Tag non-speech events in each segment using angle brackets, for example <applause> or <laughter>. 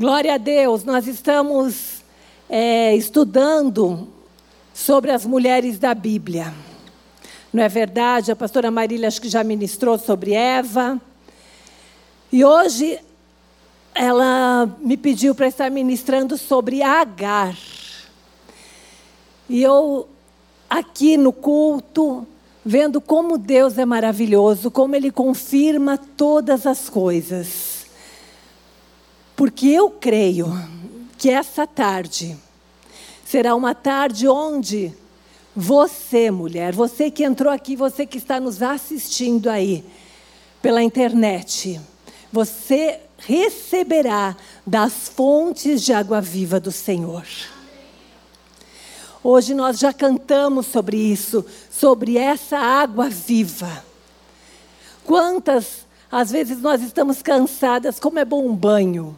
Glória a Deus, nós estamos é, estudando sobre as mulheres da Bíblia. Não é verdade? A pastora Marília acho que já ministrou sobre Eva. E hoje ela me pediu para estar ministrando sobre Agar. E eu, aqui no culto, vendo como Deus é maravilhoso, como Ele confirma todas as coisas. Porque eu creio que essa tarde será uma tarde onde você, mulher, você que entrou aqui, você que está nos assistindo aí pela internet, você receberá das fontes de água viva do Senhor. Hoje nós já cantamos sobre isso, sobre essa água viva. Quantas, às vezes, nós estamos cansadas, como é bom um banho.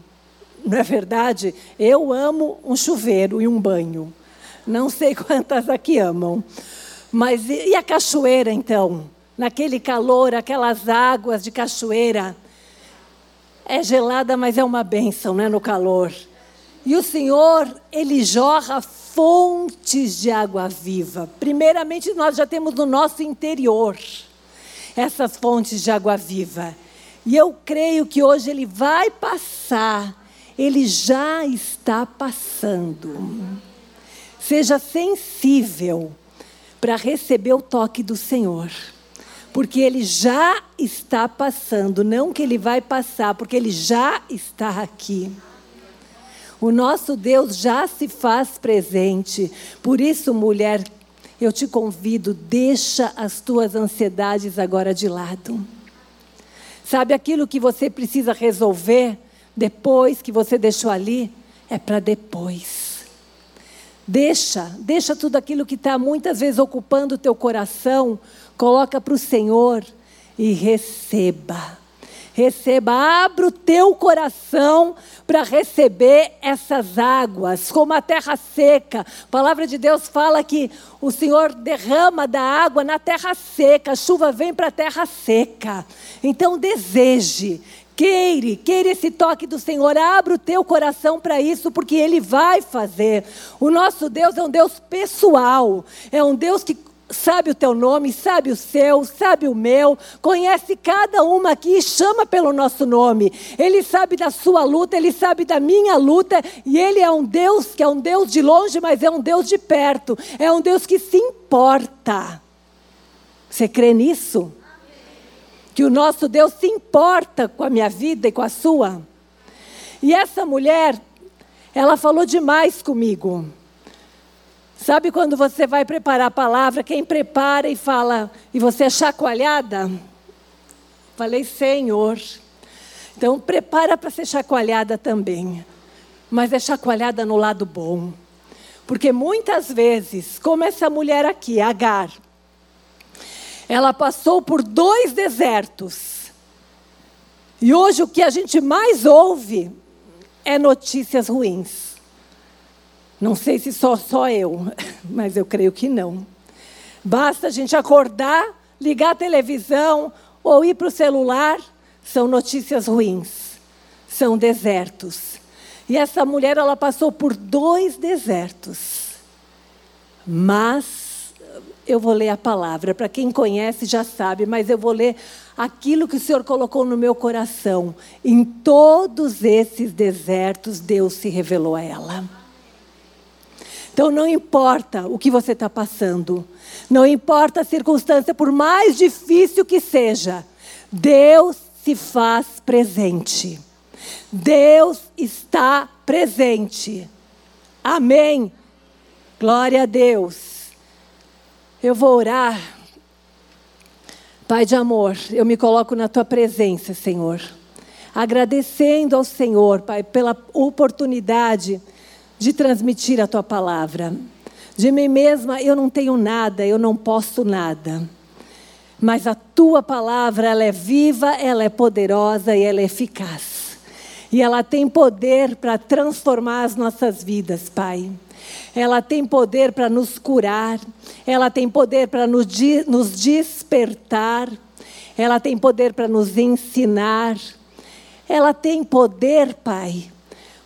<laughs> Não é verdade? Eu amo um chuveiro e um banho. Não sei <laughs> quantas aqui amam. Mas e a cachoeira, então? Naquele calor, aquelas águas de cachoeira. É gelada, mas é uma bênção, né, no calor. E o Senhor, Ele jorra fontes de água viva. Primeiramente, nós já temos no nosso interior essas fontes de água viva. E eu creio que hoje Ele vai passar ele já está passando. Seja sensível para receber o toque do Senhor. Porque ele já está passando, não que ele vai passar, porque ele já está aqui. O nosso Deus já se faz presente. Por isso, mulher, eu te convido, deixa as tuas ansiedades agora de lado. Sabe aquilo que você precisa resolver? Depois que você deixou ali, é para depois. Deixa, deixa tudo aquilo que está muitas vezes ocupando o teu coração, coloca para o Senhor e receba. Receba, abra o teu coração para receber essas águas, como a terra seca. A palavra de Deus fala que o Senhor derrama da água na terra seca, a chuva vem para a terra seca. Então deseje, Queire, queire esse toque do Senhor, abra o teu coração para isso, porque Ele vai fazer. O nosso Deus é um Deus pessoal, é um Deus que sabe o teu nome, sabe o seu, sabe o meu, conhece cada uma aqui e chama pelo nosso nome. Ele sabe da sua luta, ele sabe da minha luta, e ele é um Deus que é um Deus de longe, mas é um Deus de perto, é um Deus que se importa. Você crê nisso? Que o nosso Deus se importa com a minha vida e com a sua. E essa mulher, ela falou demais comigo. Sabe quando você vai preparar a palavra, quem prepara e fala, e você é chacoalhada? Falei, Senhor. Então, prepara para ser chacoalhada também. Mas é chacoalhada no lado bom. Porque muitas vezes, como essa mulher aqui, Agar, ela passou por dois desertos. E hoje o que a gente mais ouve é notícias ruins. Não sei se só só eu, <laughs> mas eu creio que não. Basta a gente acordar, ligar a televisão ou ir para o celular, são notícias ruins, são desertos. E essa mulher ela passou por dois desertos. Mas eu vou ler a palavra. Para quem conhece já sabe, mas eu vou ler aquilo que o Senhor colocou no meu coração. Em todos esses desertos, Deus se revelou a ela. Então não importa o que você está passando, não importa a circunstância, por mais difícil que seja, Deus se faz presente. Deus está presente. Amém. Glória a Deus. Eu vou orar. Pai de amor, eu me coloco na tua presença, Senhor. Agradecendo ao Senhor, Pai, pela oportunidade de transmitir a tua palavra. De mim mesma eu não tenho nada, eu não posso nada. Mas a tua palavra, ela é viva, ela é poderosa e ela é eficaz. E ela tem poder para transformar as nossas vidas, Pai. Ela tem poder para nos curar, ela tem poder para nos, nos despertar, ela tem poder para nos ensinar, ela tem poder, Pai,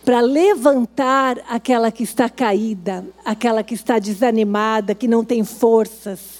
para levantar aquela que está caída, aquela que está desanimada, que não tem forças.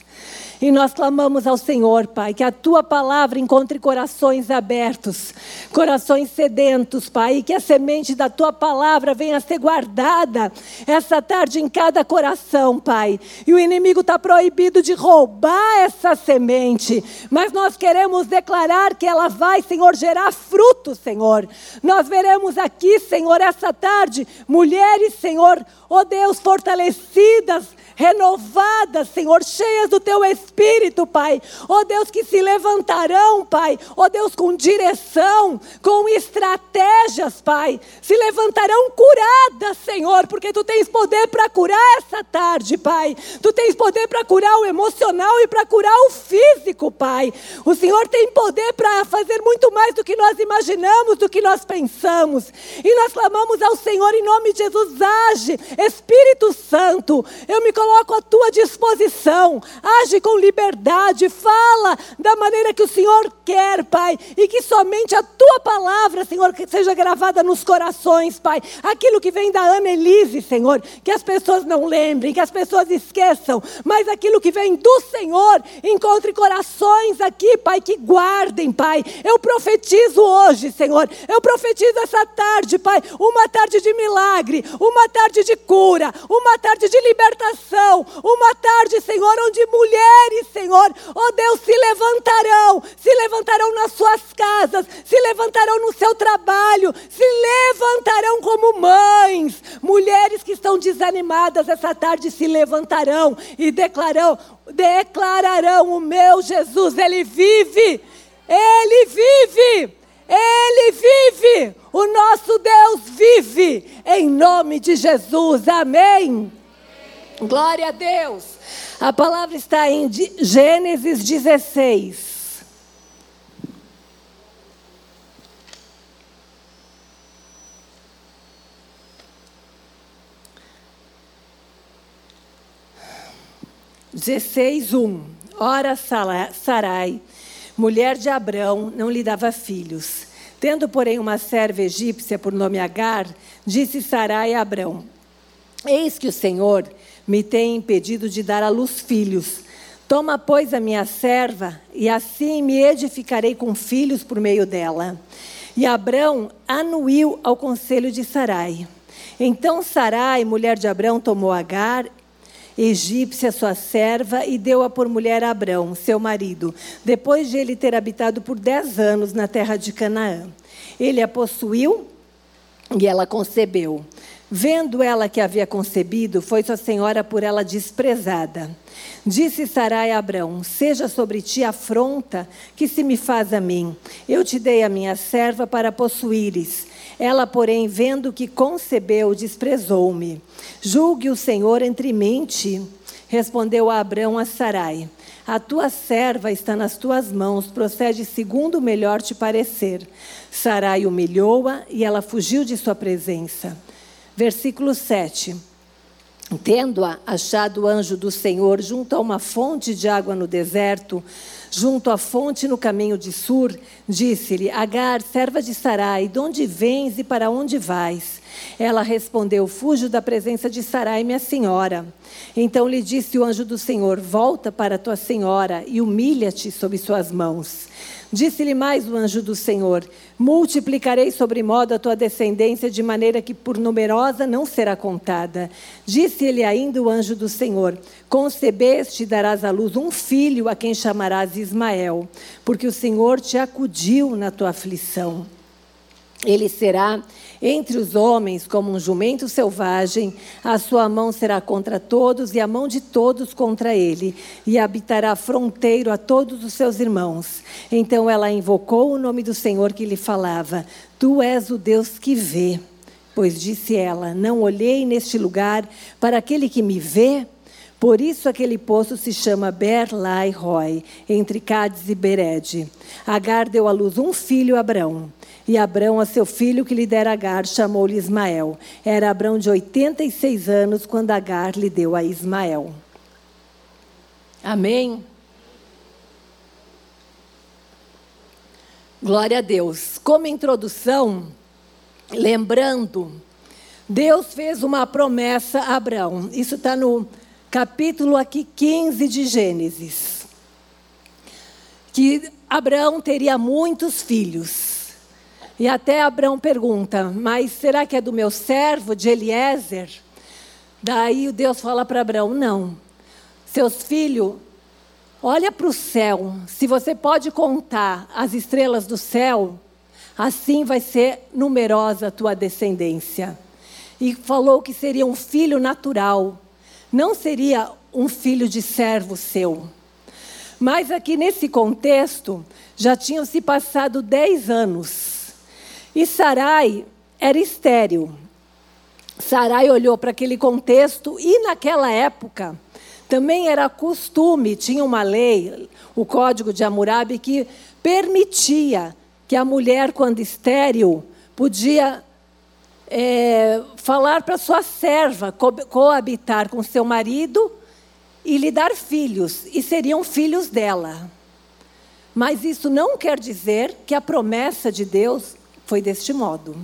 E nós clamamos ao Senhor, Pai, que a tua palavra encontre corações abertos, corações sedentos, Pai, e que a semente da tua palavra venha a ser guardada essa tarde em cada coração, Pai. E o inimigo está proibido de roubar essa semente, mas nós queremos declarar que ela vai, Senhor, gerar frutos, Senhor. Nós veremos aqui, Senhor, essa tarde, mulheres, Senhor, ó oh Deus, fortalecidas renovadas, Senhor, cheias do teu espírito, Pai. Ó Deus, que se levantarão, Pai. Ó Deus, com direção, com estratégias, Pai. Se levantarão curadas, Senhor, porque tu tens poder para curar essa tarde, Pai. Tu tens poder para curar o emocional e para curar o físico, Pai. O Senhor tem poder para fazer muito mais do que nós imaginamos, do que nós pensamos. E nós clamamos ao Senhor em nome de Jesus, age, Espírito Santo. Eu me coloco coloco à tua disposição. Age com liberdade, fala da maneira que o Senhor quer, Pai, e que somente a tua palavra, Senhor, seja gravada nos corações, Pai. Aquilo que vem da Ana Elise, Senhor, que as pessoas não lembrem, que as pessoas esqueçam, mas aquilo que vem do Senhor, encontre corações aqui, Pai, que guardem, Pai. Eu profetizo hoje, Senhor, eu profetizo essa tarde, Pai, uma tarde de milagre, uma tarde de cura, uma tarde de libertação uma tarde, Senhor, onde mulheres, Senhor, oh Deus, se levantarão, se levantarão nas suas casas, se levantarão no seu trabalho, se levantarão como mães. Mulheres que estão desanimadas essa tarde se levantarão e declararão, declararão o meu Jesus, ele vive. Ele vive. Ele vive, o nosso Deus vive, em nome de Jesus, amém. Glória a Deus. A palavra está em Gênesis 16. Dezesseis, um. Ora, Sarai, mulher de Abrão, não lhe dava filhos. Tendo, porém, uma serva egípcia por nome Agar, disse Sarai a Abrão: Eis que o Senhor me tem impedido de dar à luz filhos. Toma, pois, a minha serva, e assim me edificarei com filhos por meio dela. E Abrão anuiu ao conselho de Sarai. Então Sarai, mulher de Abrão, tomou Agar, egípcia, sua serva, e deu-a por mulher a Abrão, seu marido, depois de ele ter habitado por dez anos na terra de Canaã. Ele a possuiu e ela concebeu. Vendo ela que havia concebido, foi sua senhora por ela desprezada. Disse Sarai a Abrão: Seja sobre ti afronta que se me faz a mim. Eu te dei a minha serva para possuíres. Ela, porém, vendo que concebeu, desprezou-me. Julgue o Senhor entre mim e ti. Respondeu a Abrão a Sarai: A tua serva está nas tuas mãos, procede segundo o melhor te parecer. Sarai humilhou-a e ela fugiu de sua presença. Versículo 7. Tendo-a achado o anjo do Senhor junto a uma fonte de água no deserto, junto à fonte no caminho de Sur, disse-lhe: Agar, serva de Sarai, de onde vens e para onde vais? Ela respondeu: Fujo da presença de Sarai, minha senhora. Então lhe disse o anjo do Senhor: Volta para tua senhora e humilha-te sob suas mãos. Disse-lhe mais o anjo do Senhor: Multiplicarei sobre modo a tua descendência, de maneira que por numerosa não será contada. Disse-lhe ainda o anjo do Senhor: Concebeste e darás à luz um filho, a quem chamarás Ismael, porque o Senhor te acudiu na tua aflição. Ele será entre os homens como um jumento selvagem, a sua mão será contra todos e a mão de todos contra ele, e habitará fronteiro a todos os seus irmãos. Então ela invocou o nome do Senhor que lhe falava: Tu és o Deus que vê. Pois disse ela: Não olhei neste lugar para aquele que me vê. Por isso aquele poço se chama Berlai Roy, entre Cádiz e Bered. Agar deu à luz um filho, Abrão. E Abrão, a seu filho que lhe dera Agar, chamou-lhe Ismael. Era Abrão de 86 anos quando Agar lhe deu a Ismael. Amém? Glória a Deus. Como introdução, lembrando Deus fez uma promessa a Abraão. Isso está no capítulo aqui 15 de Gênesis. Que Abraão teria muitos filhos. E até Abraão pergunta: Mas será que é do meu servo, de Eliezer? Daí Deus fala para Abraão: Não. Seus filhos, olha para o céu. Se você pode contar as estrelas do céu, assim vai ser numerosa a tua descendência. E falou que seria um filho natural, não seria um filho de servo seu. Mas aqui nesse contexto, já tinham se passado dez anos. E Sarai era estéril. Sarai olhou para aquele contexto e naquela época também era costume, tinha uma lei, o Código de Hammurabi, que permitia que a mulher, quando estéril, podia é, falar para sua serva co coabitar com seu marido e lhe dar filhos, e seriam filhos dela. Mas isso não quer dizer que a promessa de Deus foi deste modo.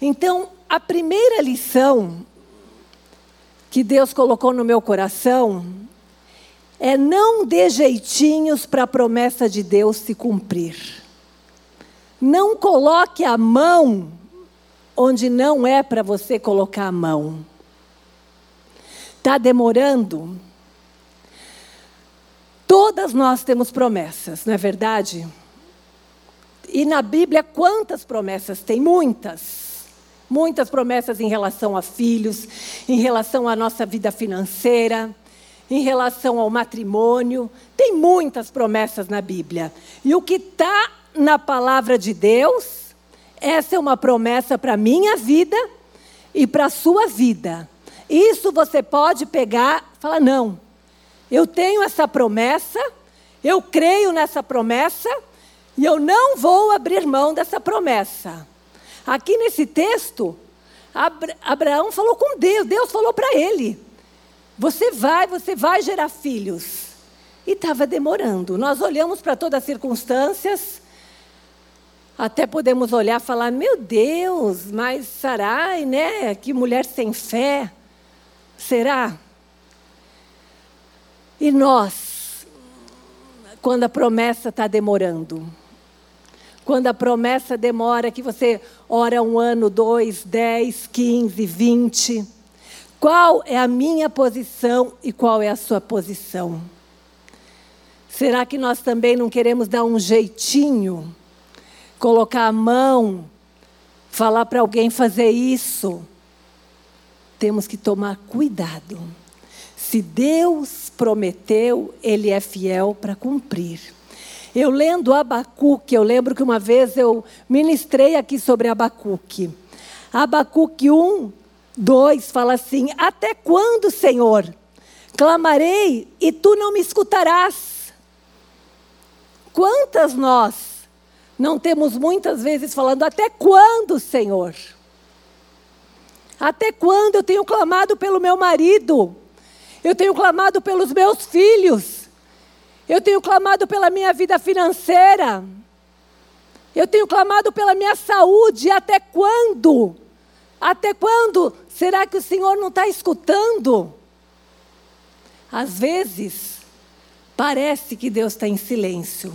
Então, a primeira lição que Deus colocou no meu coração é não dê jeitinhos para a promessa de Deus se cumprir. Não coloque a mão onde não é para você colocar a mão. Está demorando? Todas nós temos promessas, não é verdade? E na Bíblia, quantas promessas tem? Muitas. Muitas promessas em relação a filhos, em relação à nossa vida financeira, em relação ao matrimônio. Tem muitas promessas na Bíblia. E o que está na palavra de Deus, essa é uma promessa para a minha vida e para a sua vida. Isso você pode pegar e falar: não, eu tenho essa promessa, eu creio nessa promessa e eu não vou abrir mão dessa promessa. Aqui nesse texto, Abraão falou com Deus, Deus falou para ele: Você vai, você vai gerar filhos. E estava demorando. Nós olhamos para todas as circunstâncias, até podemos olhar e falar: Meu Deus, mas Sarai, né? Que mulher sem fé. Será? E nós, quando a promessa está demorando? Quando a promessa demora, que você ora um ano, dois, dez, quinze, vinte. Qual é a minha posição e qual é a sua posição? Será que nós também não queremos dar um jeitinho? Colocar a mão, falar para alguém fazer isso? Temos que tomar cuidado. Se Deus prometeu, Ele é fiel para cumprir. Eu lendo Abacuque, eu lembro que uma vez eu ministrei aqui sobre Abacuque. Abacuque 1, 2 fala assim: Até quando, Senhor? Clamarei e tu não me escutarás. Quantas nós não temos muitas vezes falando: Até quando, Senhor? Até quando eu tenho clamado pelo meu marido? Eu tenho clamado pelos meus filhos. Eu tenho clamado pela minha vida financeira. Eu tenho clamado pela minha saúde. Até quando? Até quando? Será que o Senhor não está escutando? Às vezes, parece que Deus está em silêncio.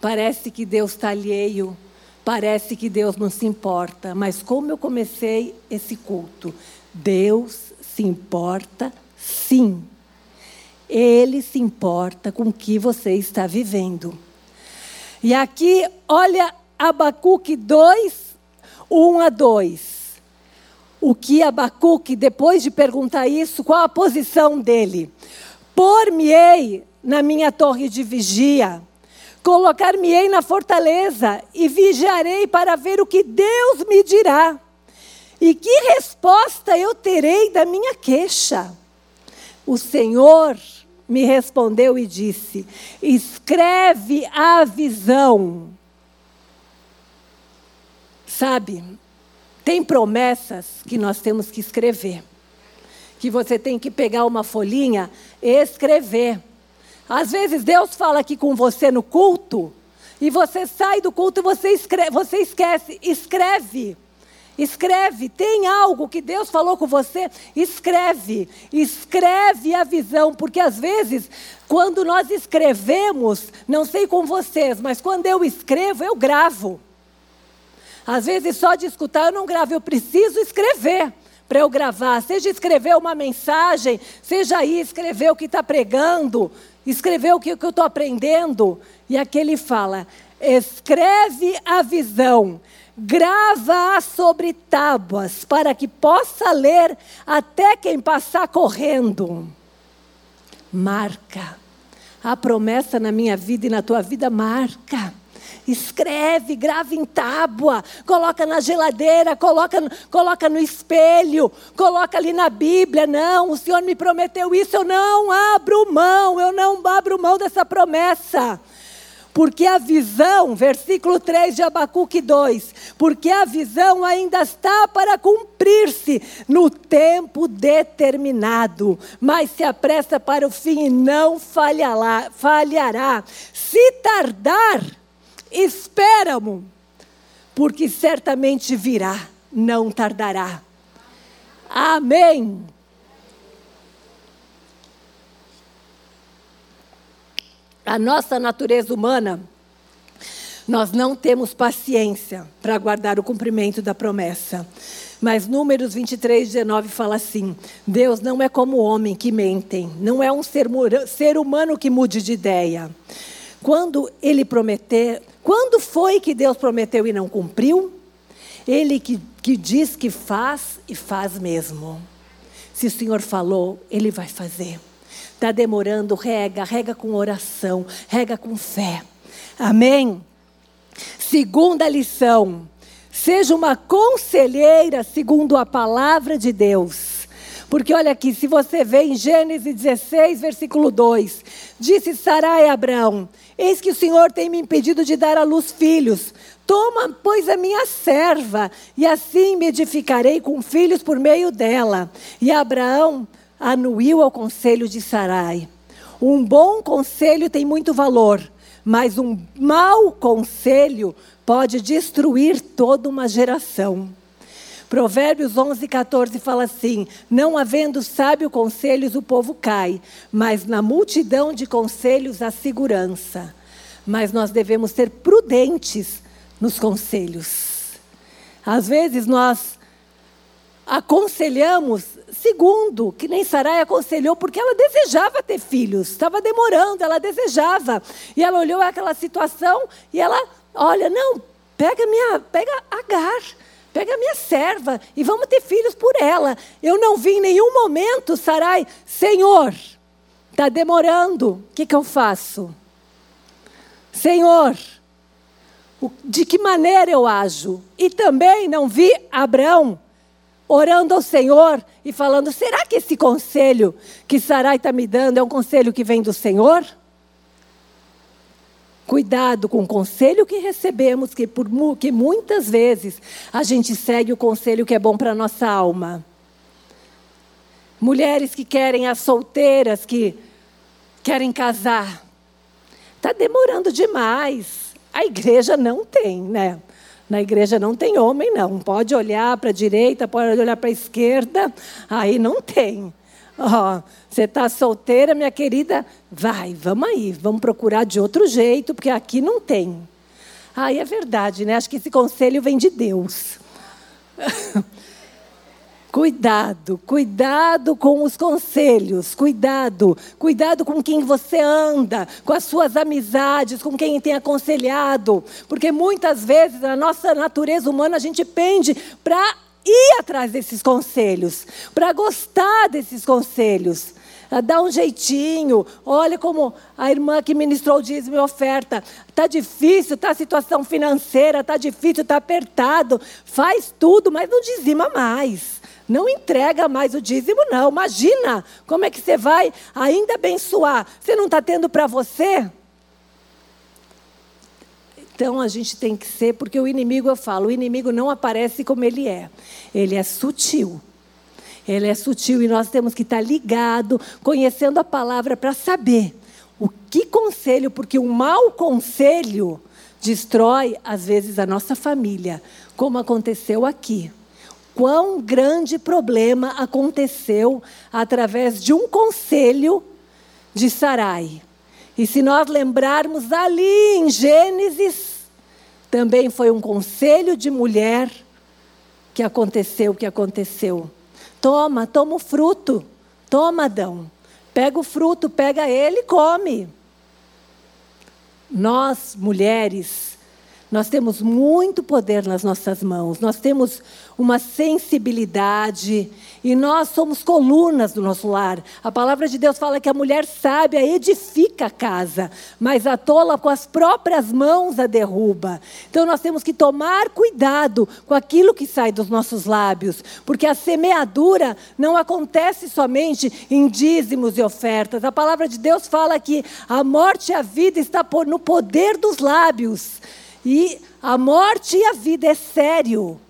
Parece que Deus está alheio. Parece que Deus não se importa. Mas como eu comecei esse culto? Deus se importa sim. Ele se importa com o que você está vivendo. E aqui, olha Abacuque 2, 1 a 2. O que Abacuque, depois de perguntar isso, qual a posição dele? Por-me-ei na minha torre de vigia, colocar-me-ei na fortaleza e vigiarei para ver o que Deus me dirá. E que resposta eu terei da minha queixa? O Senhor me respondeu e disse: escreve a visão. Sabe, tem promessas que nós temos que escrever. Que você tem que pegar uma folhinha e escrever. Às vezes Deus fala aqui com você no culto, e você sai do culto e você, escreve, você esquece. Escreve. Escreve, tem algo que Deus falou com você? Escreve, escreve a visão, porque às vezes, quando nós escrevemos, não sei com vocês, mas quando eu escrevo, eu gravo. Às vezes, só de escutar eu não gravo, eu preciso escrever para eu gravar. Seja escrever uma mensagem, seja aí escrever o que está pregando, escrever o que, que eu estou aprendendo. E aqui ele fala: escreve a visão grava-a sobre tábuas, para que possa ler até quem passar correndo. Marca. A promessa na minha vida e na tua vida marca. Escreve, grava em tábua, coloca na geladeira, coloca, coloca no espelho, coloca ali na Bíblia. Não, o Senhor me prometeu isso, eu não abro mão, eu não abro mão dessa promessa. Porque a visão, versículo 3 de Abacuque 2, porque a visão ainda está para cumprir-se no tempo determinado, mas se apressa para o fim e não falhará. falhará. Se tardar, espera-mo, porque certamente virá, não tardará. Amém. A nossa natureza humana, nós não temos paciência para aguardar o cumprimento da promessa. Mas Números 23, 19 fala assim: Deus não é como homem que mentem, não é um ser, ser humano que mude de ideia. Quando ele prometer, quando foi que Deus prometeu e não cumpriu? Ele que, que diz que faz e faz mesmo. Se o Senhor falou, ele vai fazer. Está demorando, rega, rega com oração, rega com fé. Amém? Segunda lição. Seja uma conselheira segundo a palavra de Deus. Porque olha aqui, se você vê em Gênesis 16, versículo 2: Disse Sarai a Abraão: Eis que o Senhor tem me impedido de dar à luz filhos. Toma, pois, a minha serva, e assim me edificarei com filhos por meio dela. E Abraão anuiu ao conselho de Sarai. Um bom conselho tem muito valor, mas um mau conselho pode destruir toda uma geração. Provérbios 11, 14 fala assim: Não havendo sábio conselhos, o povo cai, mas na multidão de conselhos há segurança. Mas nós devemos ser prudentes nos conselhos. Às vezes nós aconselhamos segundo, que nem Sarai aconselhou, porque ela desejava ter filhos, estava demorando, ela desejava. E ela olhou aquela situação e ela, olha, não, pega minha, pega Agar, pega minha serva e vamos ter filhos por ela. Eu não vi em nenhum momento, Sarai, Senhor, está demorando, o que, que eu faço? Senhor, de que maneira eu ajo? E também não vi Abraão orando ao Senhor e falando: será que esse conselho que Sarai está me dando é um conselho que vem do Senhor? Cuidado com o conselho que recebemos, que, por, que muitas vezes a gente segue o conselho que é bom para a nossa alma. Mulheres que querem, as solteiras que querem casar. Está demorando demais. A igreja não tem, né? Na igreja não tem homem, não. Pode olhar para a direita, pode olhar para a esquerda, aí não tem. Oh, você está solteira, minha querida? Vai, vamos aí, vamos procurar de outro jeito, porque aqui não tem. Aí é verdade, né? Acho que esse conselho vem de Deus. <laughs> Cuidado, cuidado com os conselhos, cuidado, cuidado com quem você anda, com as suas amizades, com quem tem aconselhado, porque muitas vezes na nossa natureza humana a gente pende para ir atrás desses conselhos, para gostar desses conselhos. Ah, dá um jeitinho, olha como a irmã que ministrou o dízimo e oferta. Está difícil, está a situação financeira, está difícil, está apertado. Faz tudo, mas não dizima mais. Não entrega mais o dízimo, não. Imagina como é que você vai ainda abençoar. Você não está tendo para você? Então a gente tem que ser, porque o inimigo, eu falo, o inimigo não aparece como ele é. Ele é sutil. Ele é sutil e nós temos que estar ligado, conhecendo a palavra para saber o que conselho, porque um mau conselho destrói às vezes a nossa família, como aconteceu aqui. Quão grande problema aconteceu através de um conselho de Sarai. E se nós lembrarmos ali em Gênesis, também foi um conselho de mulher que aconteceu o que aconteceu. Toma, toma o fruto. Toma, Adão. Pega o fruto, pega ele e come. Nós, mulheres, nós temos muito poder nas nossas mãos, nós temos uma sensibilidade e nós somos colunas do nosso lar. A palavra de Deus fala que a mulher sábia edifica a casa, mas a tola com as próprias mãos a derruba. Então nós temos que tomar cuidado com aquilo que sai dos nossos lábios, porque a semeadura não acontece somente em dízimos e ofertas. A palavra de Deus fala que a morte e a vida está no poder dos lábios. E a morte e a vida é sério.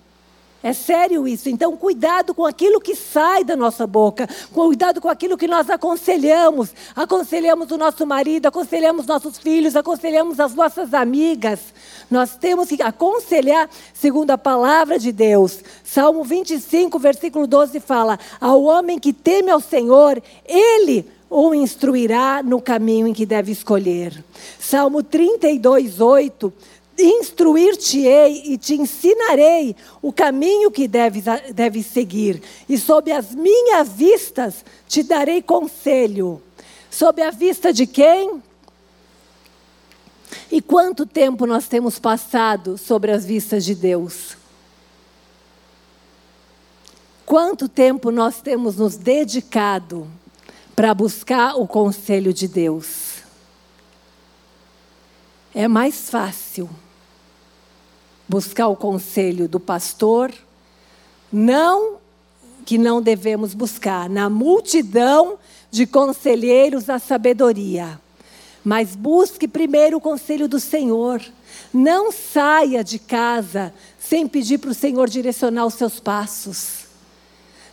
É sério isso. Então, cuidado com aquilo que sai da nossa boca. Cuidado com aquilo que nós aconselhamos. Aconselhamos o nosso marido, aconselhamos nossos filhos, aconselhamos as nossas amigas. Nós temos que aconselhar segundo a palavra de Deus. Salmo 25, versículo 12 fala: Ao homem que teme ao Senhor, ele o instruirá no caminho em que deve escolher. Salmo 32, 8 Instruir-te-ei e te ensinarei o caminho que deves, deves seguir, e sob as minhas vistas te darei conselho. Sob a vista de quem? E quanto tempo nós temos passado sobre as vistas de Deus? Quanto tempo nós temos nos dedicado para buscar o conselho de Deus? É mais fácil buscar o conselho do pastor, não que não devemos buscar, na multidão de conselheiros a sabedoria. Mas busque primeiro o conselho do Senhor. Não saia de casa sem pedir para o Senhor direcionar os seus passos.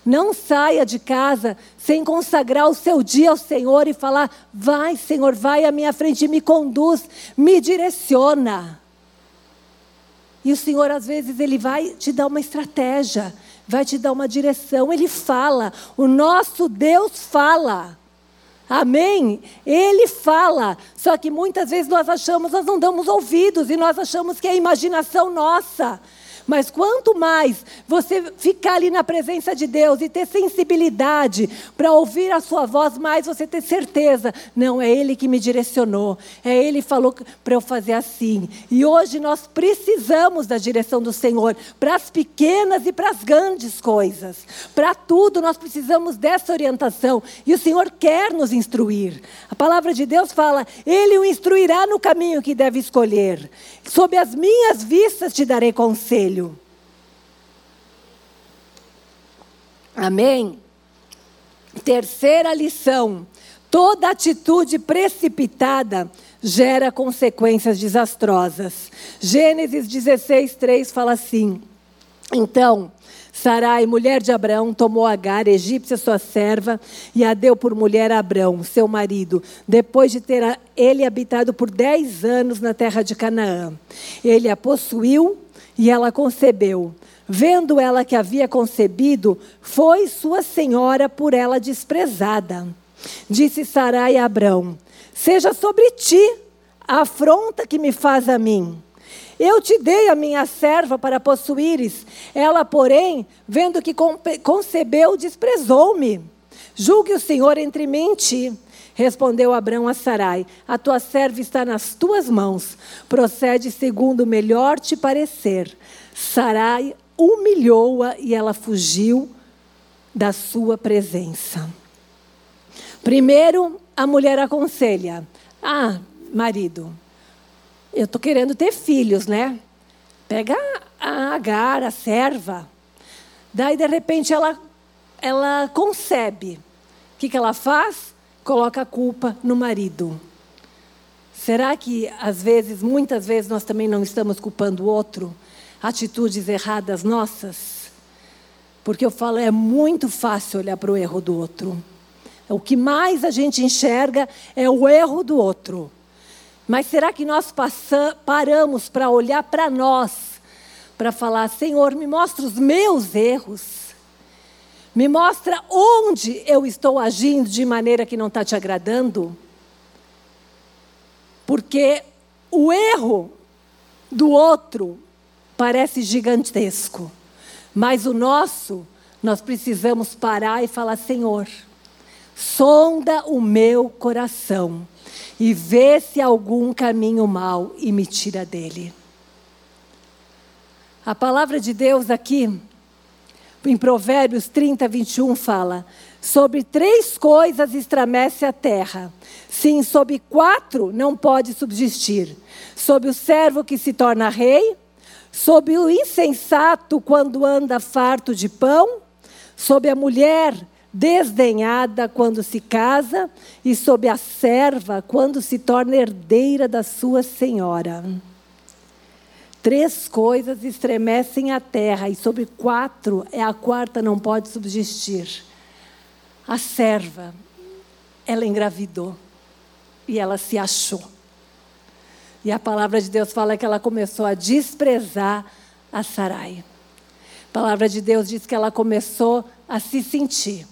Não saia de casa sem consagrar o seu dia ao Senhor e falar: Vai, Senhor, vai à minha frente e me conduz, me direciona. E o Senhor, às vezes, Ele vai te dar uma estratégia, vai te dar uma direção. Ele fala, o nosso Deus fala. Amém? Ele fala. Só que muitas vezes nós achamos, nós não damos ouvidos e nós achamos que é imaginação nossa. Mas quanto mais você ficar ali na presença de Deus e ter sensibilidade para ouvir a sua voz, mais você ter certeza, não é Ele que me direcionou, é Ele que falou para eu fazer assim. E hoje nós precisamos da direção do Senhor para as pequenas e para as grandes coisas. Para tudo nós precisamos dessa orientação e o Senhor quer nos instruir. A palavra de Deus fala: Ele o instruirá no caminho que deve escolher. Sob as minhas vistas te darei conselho. Amém? Terceira lição: toda atitude precipitada gera consequências desastrosas. Gênesis 16, 3 fala assim: Então, Sarai, mulher de Abraão, tomou Agar, egípcia sua serva, e a deu por mulher a Abraão, seu marido, depois de ter ele habitado por dez anos na terra de Canaã. Ele a possuiu e ela concebeu. Vendo ela que havia concebido, foi sua senhora por ela desprezada. Disse Sarai a Abrão: Seja sobre ti a afronta que me faz a mim. Eu te dei a minha serva para possuíres. Ela, porém, vendo que concebeu, desprezou-me. Julgue o Senhor entre mim e ti. Respondeu Abrão a Sarai: A tua serva está nas tuas mãos. Procede segundo o melhor te parecer. Sarai humilhou-a e ela fugiu da sua presença. Primeiro, a mulher aconselha: Ah, marido, eu estou querendo ter filhos, né? Pega a Agar, a serva. Daí, de repente, ela, ela concebe. O que, que ela faz? Coloca a culpa no marido. Será que, às vezes, muitas vezes, nós também não estamos culpando o outro? atitudes erradas nossas? Porque eu falo, é muito fácil olhar para o erro do outro. O que mais a gente enxerga é o erro do outro. Mas será que nós paramos para olhar para nós? para falar: Senhor, me mostra os meus erros. Me mostra onde eu estou agindo de maneira que não está te agradando. Porque o erro do outro parece gigantesco, mas o nosso, nós precisamos parar e falar: Senhor, sonda o meu coração e vê se há algum caminho mau e me tira dele. A palavra de Deus aqui, em Provérbios 30, 21, fala: Sobre três coisas estremece a terra. Sim, sobre quatro não pode subsistir: sobre o servo que se torna rei, sobre o insensato quando anda farto de pão, sobre a mulher desdenhada quando se casa, e sobre a serva quando se torna herdeira da sua senhora. Três coisas estremecem a terra, e sobre quatro, é a quarta não pode subsistir. A serva, ela engravidou e ela se achou. E a palavra de Deus fala que ela começou a desprezar a Sarai. A palavra de Deus diz que ela começou a se sentir.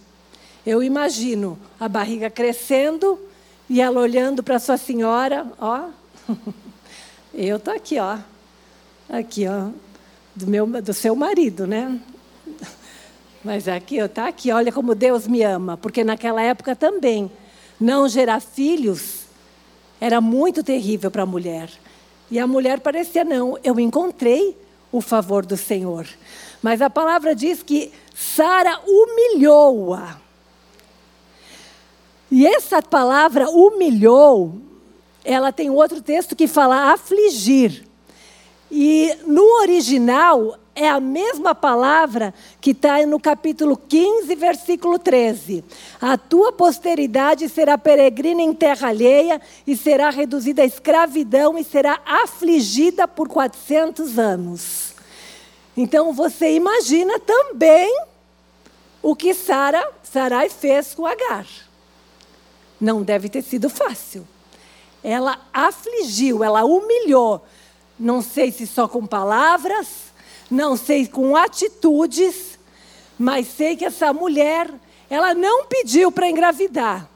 Eu imagino a barriga crescendo e ela olhando para sua senhora, ó. <laughs> Eu tô aqui, ó. Aqui, ó, do meu do seu marido, né? Mas aqui, ó, tá aqui, olha como Deus me ama, porque naquela época também não gerar filhos era muito terrível para a mulher. E a mulher parecia não, eu encontrei o favor do Senhor. Mas a palavra diz que Sara humilhou-a. E essa palavra humilhou, ela tem outro texto que fala afligir. E no original é a mesma palavra que está no capítulo 15, versículo 13. A tua posteridade será peregrina em terra alheia e será reduzida à escravidão e será afligida por 400 anos. Então você imagina também o que Sara, Sarai fez com Agar. Não deve ter sido fácil. Ela afligiu, ela humilhou. Não sei se só com palavras, não sei com atitudes, mas sei que essa mulher, ela não pediu para engravidar.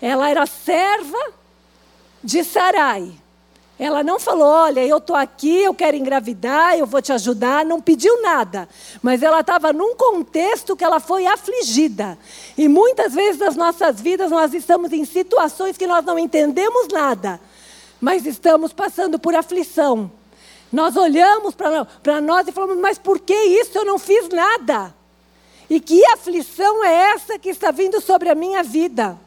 Ela era serva de Sarai. Ela não falou: Olha, eu estou aqui, eu quero engravidar, eu vou te ajudar. Não pediu nada. Mas ela estava num contexto que ela foi afligida. E muitas vezes nas nossas vidas nós estamos em situações que nós não entendemos nada, mas estamos passando por aflição. Nós olhamos para nós e falamos: Mas por que isso? Eu não fiz nada. E que aflição é essa que está vindo sobre a minha vida?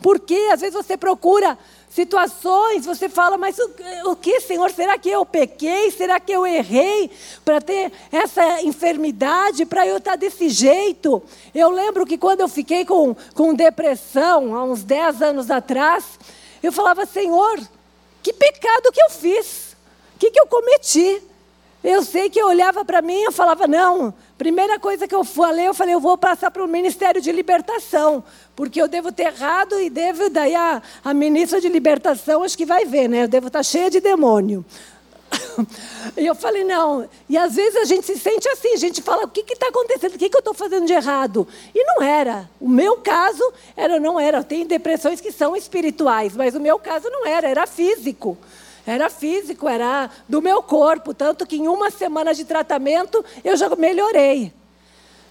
Porque às vezes você procura situações, você fala, mas o, o que, Senhor? Será que eu pequei? Será que eu errei para ter essa enfermidade, para eu estar desse jeito? Eu lembro que quando eu fiquei com, com depressão, há uns 10 anos atrás, eu falava, Senhor, que pecado que eu fiz? O que, que eu cometi? Eu sei que eu olhava para mim e falava, não, primeira coisa que eu falei, eu falei, eu vou passar para o Ministério de Libertação, porque eu devo ter errado e devo, daí a, a ministra de Libertação, acho que vai ver, né? Eu devo estar cheia de demônio. <coughs> E eu falei, não. E às vezes a gente se sente assim, a gente fala, o que está acontecendo? O que, que eu estou fazendo de errado? E não era. O meu caso era, não era. Tem depressões que são espirituais, mas o meu caso não era, era físico. Era físico, era do meu corpo, tanto que em uma semana de tratamento eu já melhorei.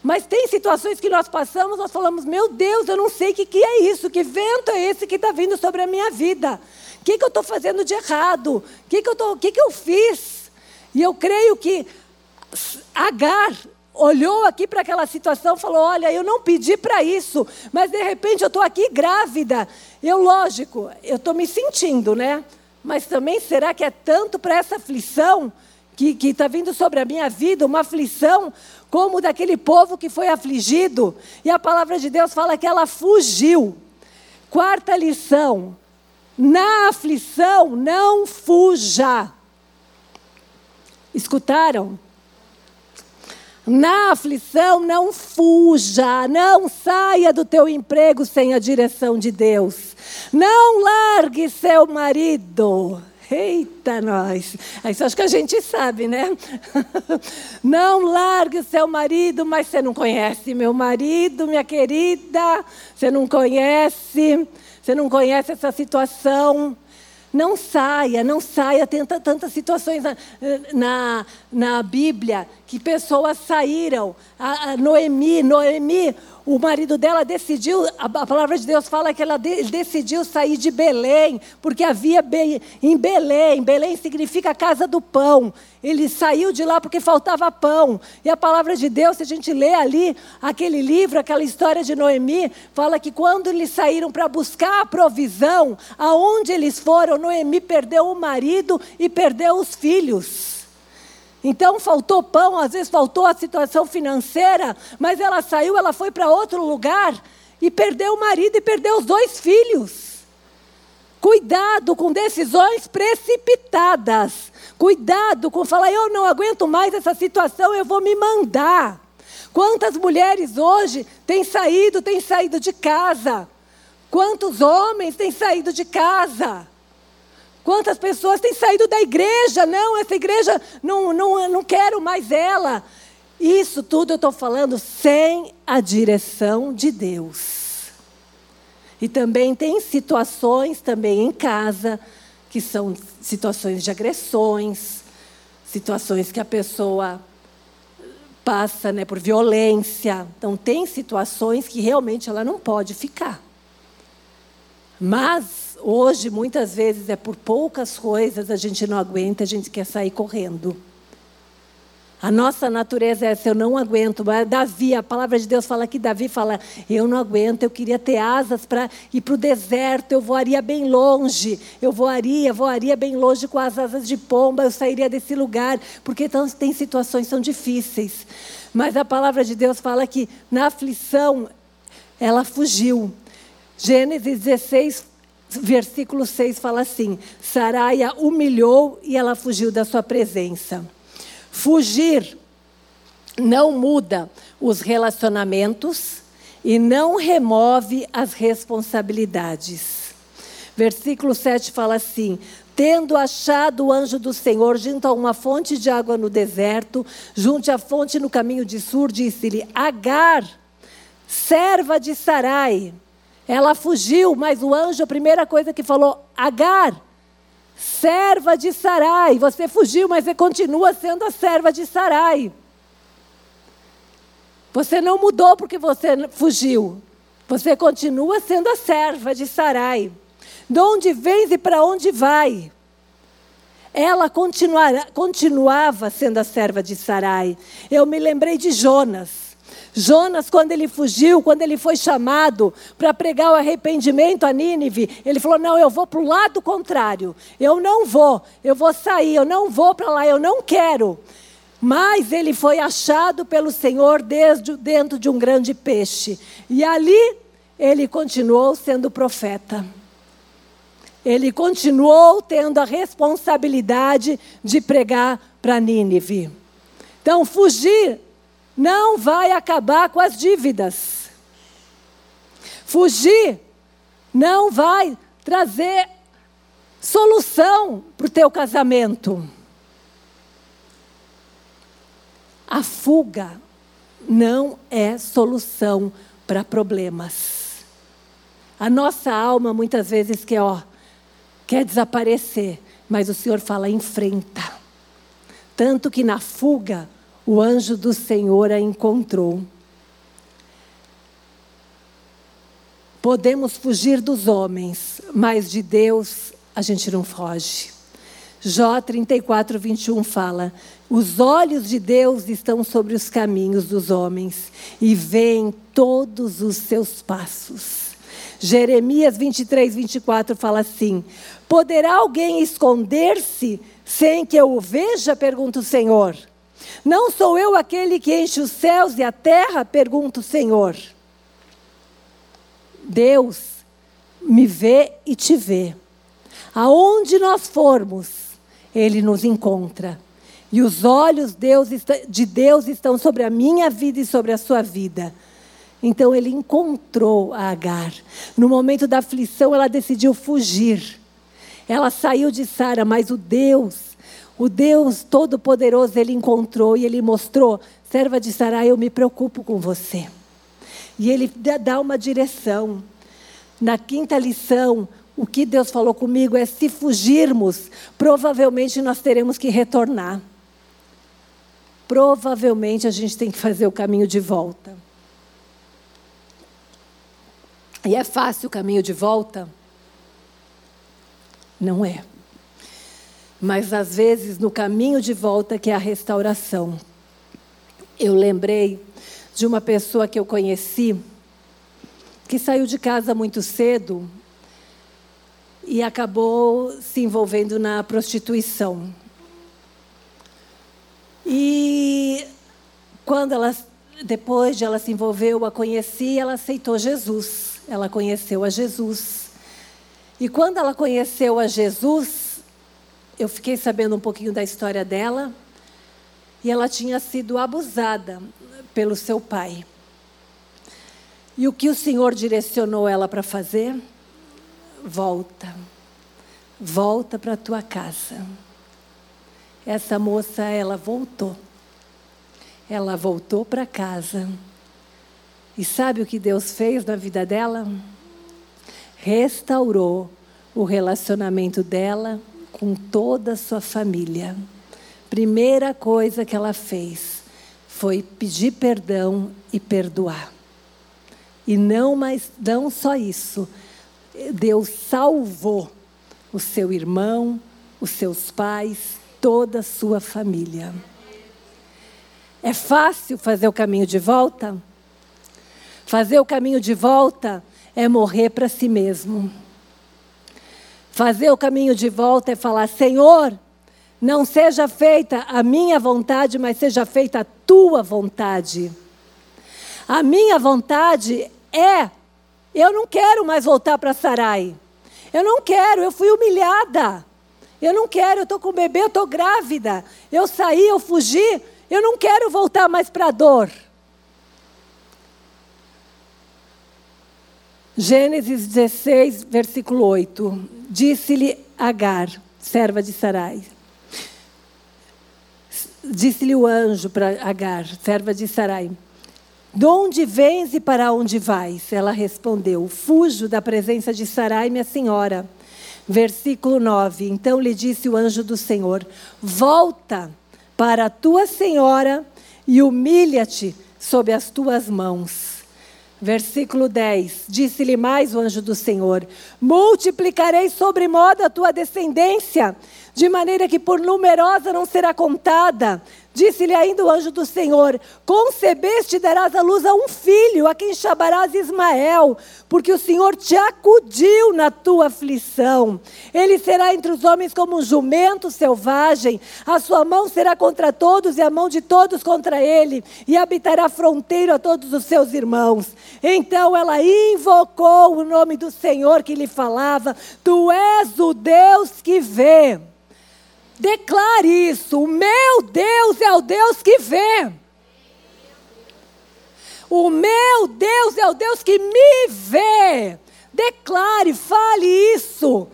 Mas tem situações que nós passamos, nós falamos, meu Deus, eu não sei o que, que é isso, que vento é esse que está vindo sobre a minha vida? O que, que eu estou fazendo de errado? O que, que, eu que, que eu fiz? E eu creio que Agar olhou aqui para aquela situação e falou: Olha, eu não pedi para isso, mas de repente eu estou aqui grávida. Eu, lógico, eu estou me sentindo, né? Mas também será que é tanto para essa aflição que está vindo sobre a minha vida, uma aflição como daquele povo que foi afligido? E a palavra de Deus fala que ela fugiu. Quarta lição: na aflição não fuja. Escutaram? Na aflição, não fuja, não saia do teu emprego sem a direção de Deus. Não largue seu marido. Eita, nós. Isso acho que a gente sabe, né? <laughs> Não largue seu marido, mas você não conhece meu marido, minha querida. Você não conhece, você não conhece essa situação. Não saia, não saia. Tem tantas situações na, na, na Bíblia que pessoas saíram. A, Noemi, Noemi, o marido dela decidiu, a, palavra de Deus fala que ela de, decidiu sair de Belém, porque havia be, em Belém, Belém significa casa do pão. Ele saiu de lá porque faltava pão. E a palavra de Deus, se a gente lê ali aquele livro, aquela história de Noemi, fala que quando eles saíram para buscar a provisão, aonde eles foram, Noemi perdeu o marido e perdeu os filhos. Então faltou pão, às vezes faltou a situação financeira, mas ela saiu, ela foi para outro lugar e perdeu o marido e perdeu os dois filhos. Cuidado com decisões precipitadas. Cuidado com falar, eu não aguento mais essa situação, eu vou me mandar. Quantas mulheres hoje têm saído, têm saído de casa? Quantos homens têm saído de casa? Quantas pessoas têm saído da igreja? Não, essa igreja, não, não, não quero mais ela. Isso tudo eu estou falando sem a direção de Deus. E também tem situações, também em casa, que são situações de agressões, situações que a pessoa passa né, por violência. Então, tem situações que realmente ela não pode ficar. Mas Hoje, muitas vezes, é por poucas coisas a gente não aguenta, a gente quer sair correndo. A nossa natureza é essa, eu não aguento. Davi, a palavra de Deus fala que Davi fala, eu não aguento, eu queria ter asas para ir para o deserto, eu voaria bem longe, eu voaria, voaria bem longe com as asas de pomba, eu sairia desse lugar, porque tem situações são difíceis. Mas a palavra de Deus fala que na aflição ela fugiu. Gênesis 16, versículo 6 fala assim: Saraia humilhou e ela fugiu da sua presença. Fugir não muda os relacionamentos e não remove as responsabilidades. Versículo 7 fala assim: Tendo achado o anjo do Senhor junto a uma fonte de água no deserto, junto à fonte no caminho de Sur, disse-lhe: Agar, serva de Sarai, ela fugiu, mas o anjo, a primeira coisa que falou, Agar, serva de Sarai. Você fugiu, mas você continua sendo a serva de Sarai. Você não mudou porque você fugiu. Você continua sendo a serva de Sarai. De onde vens e para onde vai? Ela continuava sendo a serva de Sarai. Eu me lembrei de Jonas. Jonas, quando ele fugiu, quando ele foi chamado para pregar o arrependimento a Nínive, ele falou: Não, eu vou para o lado contrário. Eu não vou, eu vou sair, eu não vou para lá, eu não quero. Mas ele foi achado pelo Senhor desde dentro de um grande peixe. E ali ele continuou sendo profeta. Ele continuou tendo a responsabilidade de pregar para Nínive. Então, fugir não vai acabar com as dívidas. Fugir não vai trazer solução para o teu casamento. A fuga não é solução para problemas. A nossa alma muitas vezes quer, ó, quer desaparecer, mas o Senhor fala enfrenta. Tanto que na fuga o anjo do Senhor a encontrou. Podemos fugir dos homens, mas de Deus a gente não foge. Jó 34, 21 fala: Os olhos de Deus estão sobre os caminhos dos homens e veem todos os seus passos. Jeremias 23, 24 fala assim: Poderá alguém esconder-se sem que eu o veja? pergunta o Senhor. Não sou eu aquele que enche os céus e a terra? Pergunta o Senhor. Deus me vê e te vê. Aonde nós formos, Ele nos encontra. E os olhos de Deus estão sobre a minha vida e sobre a sua vida. Então ele encontrou a Agar. No momento da aflição, ela decidiu fugir. Ela saiu de Sara, mas o Deus, o Deus Todo-Poderoso, ele encontrou e ele mostrou: serva de Sara, eu me preocupo com você. E ele dá uma direção. Na quinta lição, o que Deus falou comigo é: se fugirmos, provavelmente nós teremos que retornar. Provavelmente a gente tem que fazer o caminho de volta. E é fácil o caminho de volta? Não é. Mas às vezes no caminho de volta que é a restauração. Eu lembrei de uma pessoa que eu conheci que saiu de casa muito cedo e acabou se envolvendo na prostituição. E quando ela depois de ela se envolver, eu a conheci, ela aceitou Jesus ela conheceu a Jesus. E quando ela conheceu a Jesus, eu fiquei sabendo um pouquinho da história dela, e ela tinha sido abusada pelo seu pai. E o que o Senhor direcionou ela para fazer? Volta. Volta para a tua casa. Essa moça, ela voltou. Ela voltou para casa e sabe o que Deus fez na vida dela? Restaurou o relacionamento dela com toda a sua família. Primeira coisa que ela fez foi pedir perdão e perdoar. E não mais, não só isso. Deus salvou o seu irmão, os seus pais, toda a sua família. É fácil fazer o caminho de volta? Fazer o caminho de volta é morrer para si mesmo. Fazer o caminho de volta é falar: Senhor, não seja feita a minha vontade, mas seja feita a tua vontade. A minha vontade é: eu não quero mais voltar para Sarai. Eu não quero, eu fui humilhada. Eu não quero, eu estou com o bebê, eu estou grávida. Eu saí, eu fugi, eu não quero voltar mais para a dor. Gênesis 16, versículo 8. Disse-lhe Agar, serva de Sarai. Disse-lhe o anjo para Agar, serva de Sarai: De onde vens e para onde vais? Ela respondeu: Fujo da presença de Sarai, minha senhora. Versículo 9. Então lhe disse o anjo do Senhor: Volta para a tua senhora e humilha-te sob as tuas mãos. Versículo 10: Disse-lhe mais o anjo do Senhor: Multiplicarei sobre modo a tua descendência, de maneira que por numerosa não será contada. Disse-lhe ainda o anjo do Senhor: Concebeste e darás à luz a um filho, a quem chamarás Ismael, porque o Senhor te acudiu na tua aflição. Ele será entre os homens como um jumento selvagem, a sua mão será contra todos e a mão de todos contra ele, e habitará fronteiro a todos os seus irmãos. Então ela invocou o nome do Senhor que lhe falava: Tu és o Deus que vê. Declare isso. O meu Deus é o Deus que vê. O meu Deus é o Deus que me vê. Declare, fale isso.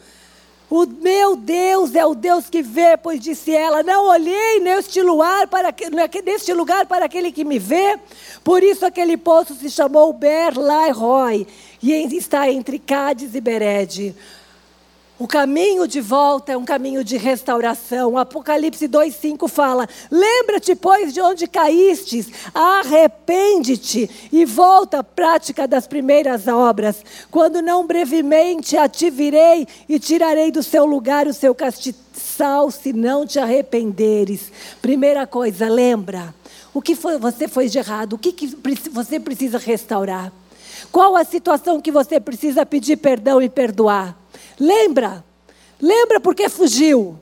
O meu Deus é o Deus que vê, pois disse ela: Não olhei neste lugar para, neste lugar para aquele que me vê. Por isso aquele poço se chamou Ber Lai e está entre Cádiz e Bered. O caminho de volta é um caminho de restauração. Apocalipse 2,5 fala: Lembra-te, pois, de onde caístes, arrepende-te e volta à prática das primeiras obras, quando não brevemente a te virei e tirarei do seu lugar o seu castiçal, se não te arrependeres. Primeira coisa, lembra. O que foi, você fez de errado? O que, que você precisa restaurar? Qual a situação que você precisa pedir perdão e perdoar? Lembra? Lembra por que fugiu?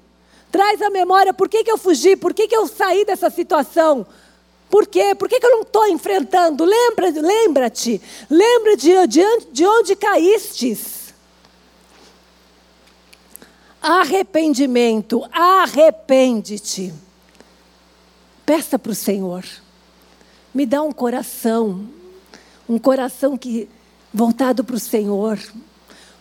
Traz a memória por que, que eu fugi, por que, que eu saí dessa situação. Por quê? Por que, que eu não estou enfrentando? Lembra, lembra-te. Lembra de, de, de onde caístes. Arrependimento. Arrepende-te. Peça para o Senhor. Me dá um coração. Um coração que voltado para o Senhor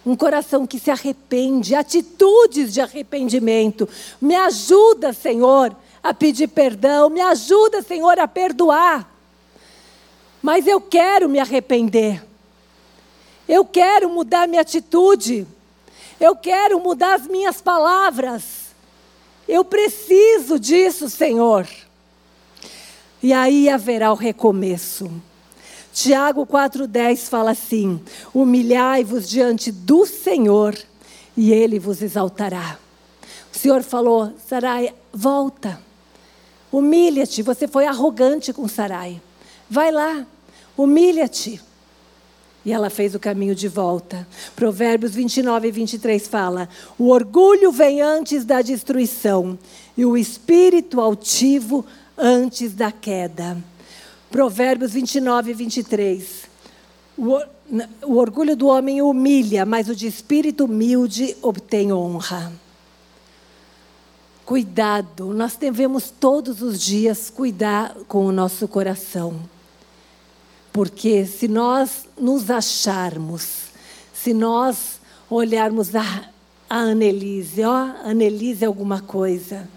um coração que se arrepende, atitudes de arrependimento. Me ajuda, Senhor, a pedir perdão, me ajuda, Senhor, a perdoar. Mas eu quero me arrepender. Eu quero mudar minha atitude. Eu quero mudar as minhas palavras. Eu preciso disso, Senhor. E aí haverá o recomeço. Tiago 4,10 fala assim: Humilhai-vos diante do Senhor e ele vos exaltará. O Senhor falou: Sarai, volta, humilha-te. Você foi arrogante com Sarai. Vai lá, humilha-te. E ela fez o caminho de volta. Provérbios 29 e 23 fala: O orgulho vem antes da destruição, e o espírito altivo antes da queda. Provérbios 29 e 23. O, o orgulho do homem humilha, mas o de espírito humilde obtém honra. Cuidado, nós devemos todos os dias cuidar com o nosso coração. Porque se nós nos acharmos, se nós olharmos a, a Annelise, ó, a Annelise é alguma coisa,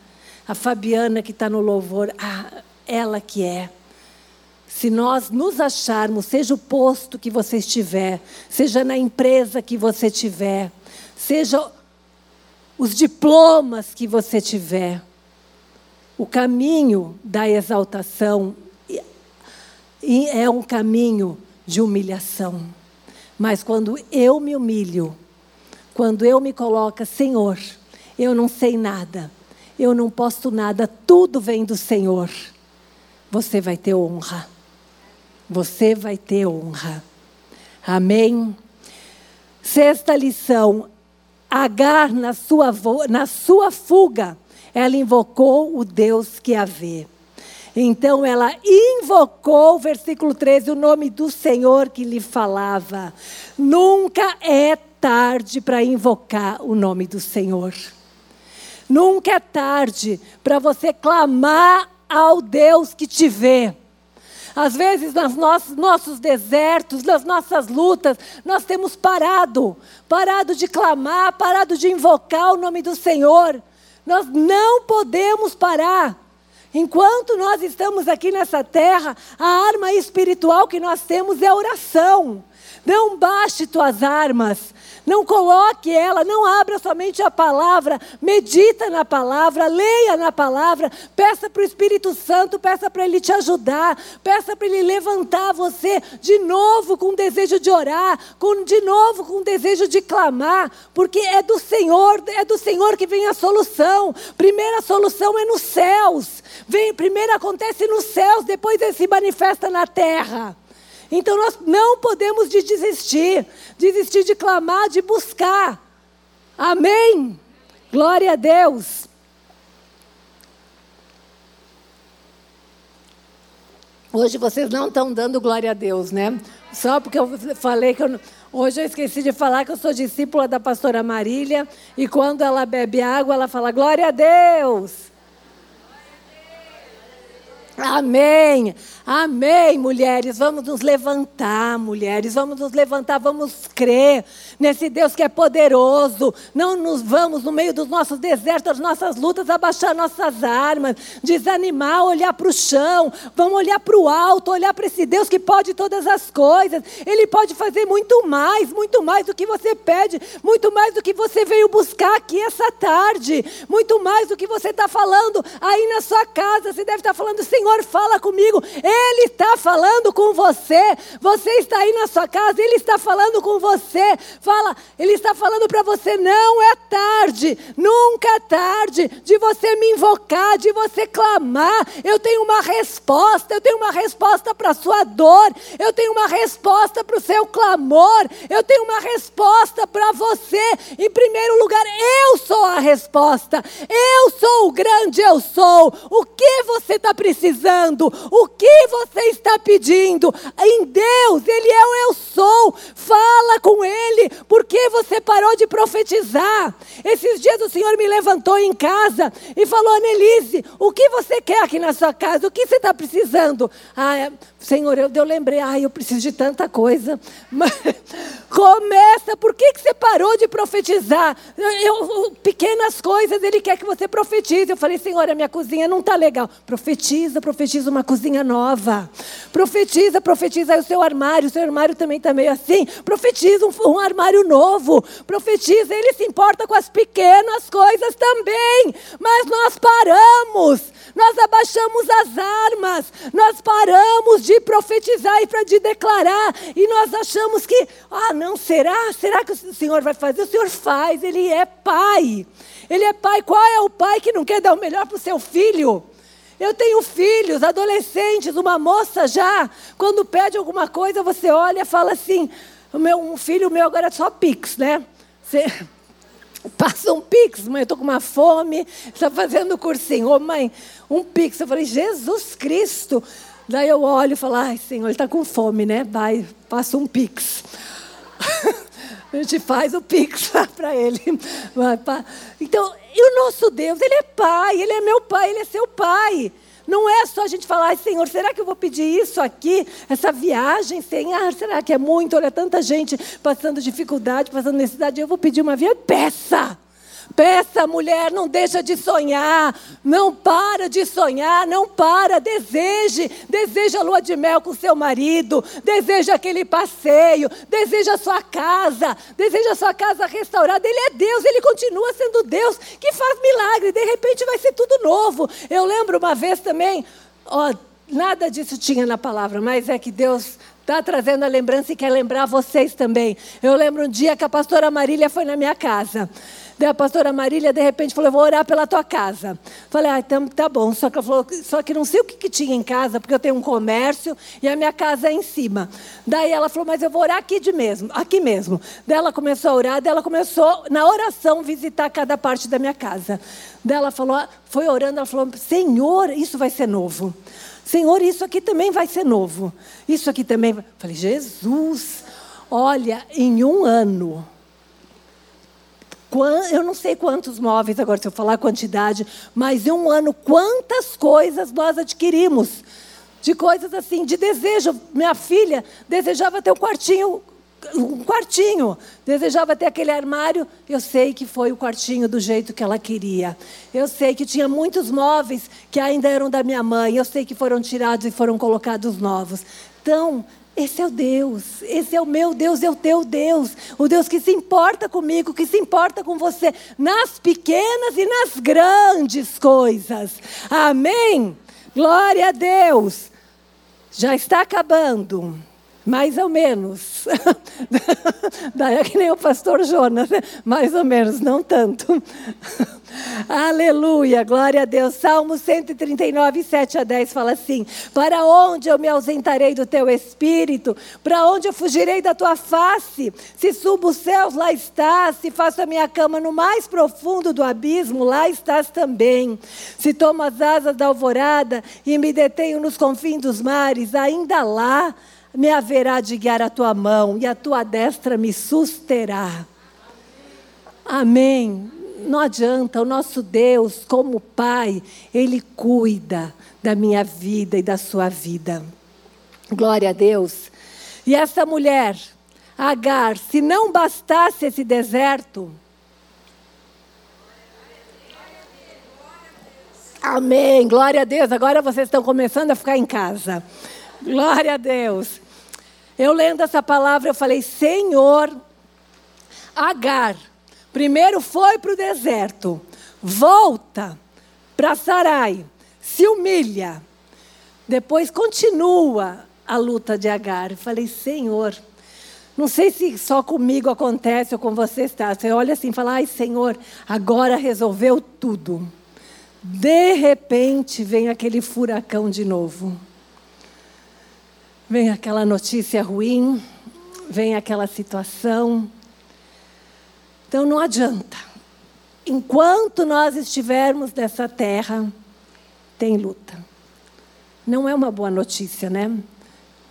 a Fabiana que está no louvor, ah, ela que é. Se nós nos acharmos, seja o posto que você estiver, seja na empresa que você tiver, seja os diplomas que você tiver, o caminho da exaltação é um caminho de humilhação. Mas quando eu me humilho, quando eu me coloco, Senhor, eu não sei nada, eu não posso nada, tudo vem do Senhor, você vai ter honra. Você vai ter honra. Amém? Sexta lição. Agar, na sua, na sua fuga, ela invocou o Deus que a vê. Então ela invocou, versículo 13, o nome do Senhor que lhe falava. Nunca é tarde para invocar o nome do Senhor. Nunca é tarde para você clamar ao Deus que te vê. Às vezes, nos nossos, desertos, nas nossas lutas, nós temos parado parado de clamar, parado de invocar o nome do Senhor. Nós não podemos parar. Enquanto nós estamos aqui nessa terra, a arma espiritual que nós temos é a oração. Não baixe tuas armas. Não coloque ela, não abra somente a palavra, medita na palavra, leia na palavra, peça para o Espírito Santo, peça para ele te ajudar, peça para ele levantar você de novo com desejo de orar, com, de novo com desejo de clamar, porque é do Senhor, é do Senhor que vem a solução. Primeira solução é nos céus. Vem, primeiro acontece nos céus, depois ele se manifesta na terra. Então nós não podemos de desistir, desistir de clamar, de buscar. Amém? Glória a Deus. Hoje vocês não estão dando glória a Deus, né? Só porque eu falei que eu, hoje eu esqueci de falar que eu sou discípula da pastora Marília e quando ela bebe água, ela fala glória a Deus. Amém. Amém, mulheres. Vamos nos levantar, mulheres. Vamos nos levantar, vamos crer nesse Deus que é poderoso. Não nos vamos, no meio dos nossos desertos, das nossas lutas, abaixar nossas armas, desanimar, olhar para o chão. Vamos olhar para o alto, olhar para esse Deus que pode todas as coisas. Ele pode fazer muito mais, muito mais do que você pede, muito mais do que você veio buscar aqui essa tarde, muito mais do que você está falando aí na sua casa. Você deve estar falando, Senhor Senhor fala comigo, Ele está falando com você. Você está aí na sua casa, Ele está falando com você. Fala, Ele está falando para você: não é tarde, nunca é tarde de você me invocar, de você clamar. Eu tenho uma resposta, eu tenho uma resposta para a sua dor, eu tenho uma resposta para o seu clamor, eu tenho uma resposta para você. Em primeiro lugar, eu sou a resposta, eu sou o grande eu sou. O que você está precisando? Precisando, o que você está pedindo. Em Deus, Ele é o eu sou. Fala com Ele, porque você parou de profetizar. Esses dias o Senhor me levantou em casa e falou: Anelise, o que você quer aqui na sua casa? O que você está precisando? Ah, Senhor, eu, eu lembrei, ah, eu preciso de tanta coisa. <laughs> Mas, Começa, por que, que você parou de profetizar? Eu, pequenas coisas, Ele quer que você profetize. Eu falei, Senhor, a minha cozinha não está legal. Profetiza, profetiza uma cozinha nova. Profetiza, profetiza aí o seu armário. O seu armário também está meio assim. Profetiza um, um armário novo. Profetiza, Ele se importa com as pequenas coisas também. Mas nós paramos, nós abaixamos as armas, nós paramos de profetizar e para de declarar. E nós achamos que, ah, não, será? Será que o Senhor vai fazer? O Senhor faz, Ele é pai. Ele é pai. Qual é o pai que não quer dar o melhor para o seu filho? Eu tenho filhos, adolescentes, uma moça já. Quando pede alguma coisa, você olha e fala assim: meu, um filho meu agora é só Pix, né? Você <laughs> passa um Pix, mãe, eu estou com uma fome, está fazendo cursinho. Ô mãe, um Pix. Eu falei, Jesus Cristo. Daí eu olho e falo, ai, Senhor, ele está com fome, né? Vai, passa um Pix. <laughs> A gente faz o pix <laughs> para ele. Então, e o nosso Deus, Ele é Pai, Ele é meu Pai, Ele é seu Pai. Não é só a gente falar, Senhor, será que eu vou pedir isso aqui, essa viagem, Senhor? Será que é muito? Olha, tanta gente passando dificuldade, passando necessidade. Eu vou pedir uma viagem. Peça! Peça, mulher, não deixa de sonhar. Não para de sonhar, não para. Deseje, deseja a lua de mel com seu marido, deseja aquele passeio, deseja a sua casa, deseja a sua casa restaurada. Ele é Deus, ele continua sendo Deus que faz milagre. De repente vai ser tudo novo. Eu lembro uma vez também, ó, nada disso tinha na palavra, mas é que Deus está trazendo a lembrança e quer lembrar vocês também. Eu lembro um dia que a pastora Marília foi na minha casa. Daí a pastora Marília, de repente, falou: Eu vou orar pela tua casa. Falei: Ah, então tá bom. Só que, falou, só que não sei o que, que tinha em casa, porque eu tenho um comércio e a minha casa é em cima. Daí ela falou: Mas eu vou orar aqui de mesmo, aqui mesmo. Daí ela começou a orar, daí ela começou, na oração, visitar cada parte da minha casa. Daí ela falou, foi orando, ela falou: Senhor, isso vai ser novo. Senhor, isso aqui também vai ser novo. Isso aqui também. Falei, Jesus, olha, em um ano eu não sei quantos móveis, agora se eu falar a quantidade, mas em um ano, quantas coisas nós adquirimos. De coisas assim, de desejo. Minha filha desejava ter um quartinho, um quartinho, desejava ter aquele armário. Eu sei que foi o quartinho do jeito que ela queria. Eu sei que tinha muitos móveis que ainda eram da minha mãe. Eu sei que foram tirados e foram colocados novos. Então, esse é o Deus, esse é o meu Deus, é o teu Deus, o Deus que se importa comigo, que se importa com você, nas pequenas e nas grandes coisas. Amém? Glória a Deus. Já está acabando. Mais ou menos. <laughs> Daí é que nem o pastor Jonas, né? mais ou menos, não tanto. <laughs> Aleluia, glória a Deus. Salmo 139, 7 a 10 fala assim: Para onde eu me ausentarei do teu espírito? Para onde eu fugirei da tua face? Se subo os céus, lá estás. Se faço a minha cama no mais profundo do abismo, lá estás também. Se tomo as asas da alvorada e me detenho nos confins dos mares, ainda lá me haverá de guiar a tua mão e a tua destra me susterá. Amém. Não adianta, o nosso Deus, como Pai, Ele cuida da minha vida e da sua vida. Glória a Deus. E essa mulher, Agar, se não bastasse esse deserto, Amém, glória a Deus. Agora vocês estão começando a ficar em casa. Glória a Deus. Eu lendo essa palavra, eu falei: Senhor, Agar, primeiro foi para o deserto, volta para Sarai, se humilha, depois continua a luta de Agar. Eu falei: Senhor, não sei se só comigo acontece ou com você está. Você olha assim e fala: Ai, Senhor, agora resolveu tudo. De repente vem aquele furacão de novo. Vem aquela notícia ruim, vem aquela situação. Então não adianta. Enquanto nós estivermos nessa terra, tem luta. Não é uma boa notícia, né?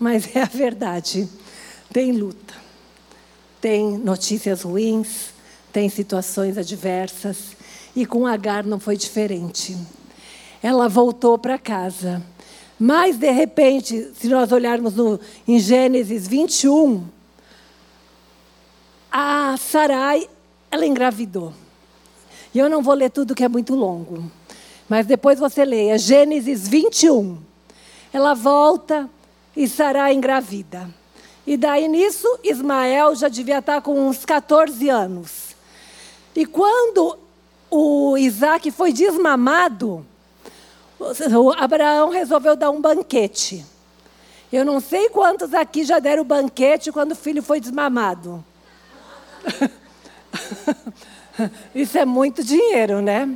Mas <laughs> é a verdade. Tem luta. Tem notícias ruins, tem situações adversas. E com Agar não foi diferente. Ela voltou para casa mas, de repente, se nós olharmos no, em Gênesis 21, a Sarai, ela engravidou. E eu não vou ler tudo que é muito longo. Mas depois você leia Gênesis 21. Ela volta e Sarai engravida. E daí nisso, Ismael já devia estar com uns 14 anos. E quando o Isaac foi desmamado, Abraão resolveu dar um banquete. Eu não sei quantos aqui já deram banquete quando o filho foi desmamado. <laughs> Isso é muito dinheiro, né?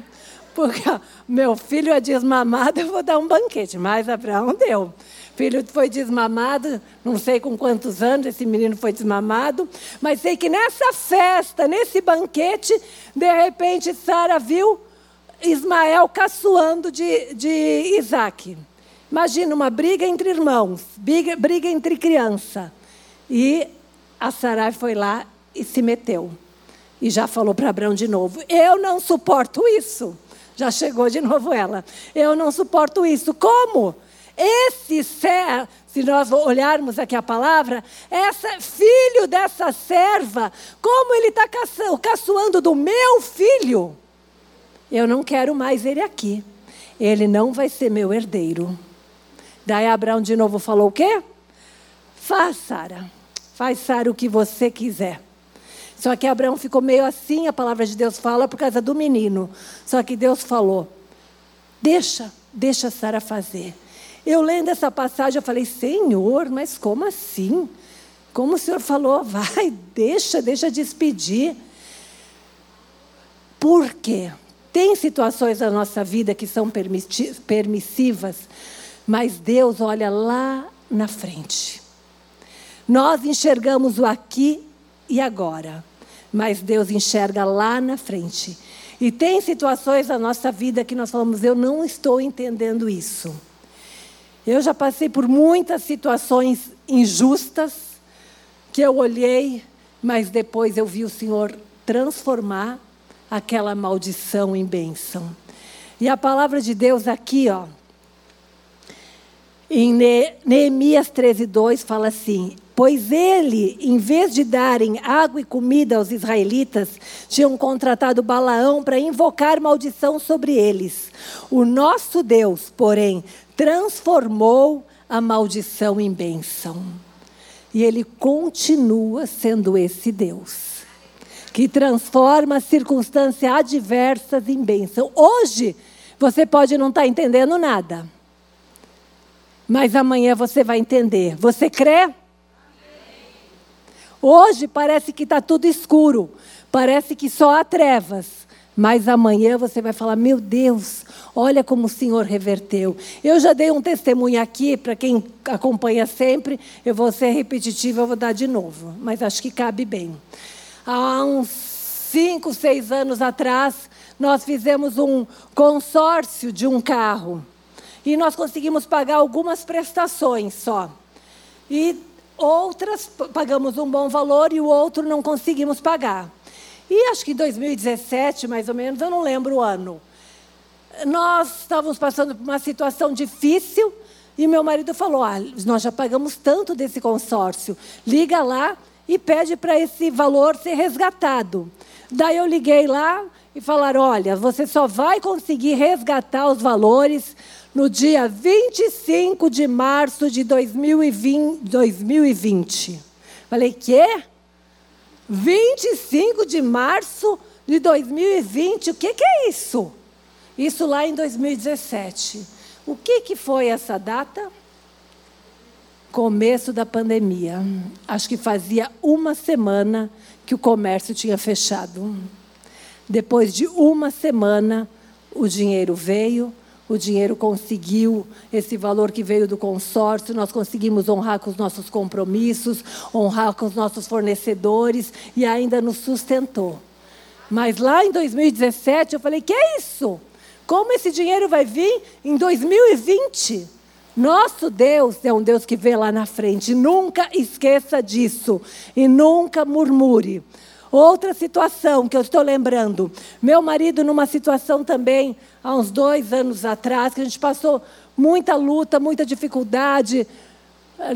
Porque meu filho é desmamado, eu vou dar um banquete. Mas Abraão deu filho foi desmamado, não sei com quantos anos esse menino foi desmamado, mas sei que nessa festa, nesse banquete, de repente Sara viu Ismael caçoando de, de Isaac. Imagina uma briga entre irmãos, briga, briga entre criança. E a Sarai foi lá e se meteu. E já falou para Abraão de novo: Eu não suporto isso. Já chegou de novo ela. Eu não suporto isso. Como? Esse ser, se nós olharmos aqui a palavra, essa, filho dessa serva, como ele está caçoando do meu filho, eu não quero mais ele aqui. Ele não vai ser meu herdeiro. Daí Abraão de novo falou o quê? Faz, Sara. Faz, Sara, o que você quiser. Só que Abraão ficou meio assim, a palavra de Deus fala, por causa do menino. Só que Deus falou: deixa, deixa Sara fazer. Eu lendo essa passagem, eu falei, Senhor, mas como assim? Como o Senhor falou, <laughs> vai, deixa, deixa despedir. Por quê? Tem situações da nossa vida que são permissivas, mas Deus olha lá na frente. Nós enxergamos o aqui e agora, mas Deus enxerga lá na frente. E tem situações da nossa vida que nós falamos, eu não estou entendendo isso. Eu já passei por muitas situações injustas que eu olhei, mas depois eu vi o Senhor transformar aquela maldição em bênção. E a palavra de Deus aqui, ó, em Neemias 13, 2, fala assim: Pois ele, em vez de darem água e comida aos israelitas, tinham contratado Balaão para invocar maldição sobre eles. O nosso Deus, porém, transformou a maldição em bênção. E ele continua sendo esse Deus que transforma circunstâncias adversas em bênção. Hoje, você pode não estar tá entendendo nada, mas amanhã você vai entender. Você crê? Hoje parece que está tudo escuro, parece que só há trevas. Mas amanhã você vai falar: meu Deus, olha como o Senhor reverteu. Eu já dei um testemunho aqui, para quem acompanha sempre, eu vou ser repetitiva, eu vou dar de novo, mas acho que cabe bem. Há uns cinco, seis anos atrás, nós fizemos um consórcio de um carro. E nós conseguimos pagar algumas prestações só. E outras pagamos um bom valor e o outro não conseguimos pagar. E acho que em 2017, mais ou menos, eu não lembro o ano, nós estávamos passando por uma situação difícil e meu marido falou: ah, nós já pagamos tanto desse consórcio, liga lá e pede para esse valor ser resgatado. Daí eu liguei lá e falaram: olha, você só vai conseguir resgatar os valores no dia 25 de março de 2020. 2020. Falei: quê? 25 de março de 2020, o que, que é isso? Isso lá em 2017. O que, que foi essa data? Começo da pandemia. Acho que fazia uma semana que o comércio tinha fechado. Depois de uma semana, o dinheiro veio, o dinheiro conseguiu esse valor que veio do consórcio, nós conseguimos honrar com os nossos compromissos, honrar com os nossos fornecedores e ainda nos sustentou. Mas lá em 2017 eu falei: que é isso? Como esse dinheiro vai vir em 2020? Nosso Deus é um Deus que vê lá na frente. Nunca esqueça disso e nunca murmure. Outra situação que eu estou lembrando, meu marido numa situação também, há uns dois anos atrás, que a gente passou muita luta, muita dificuldade,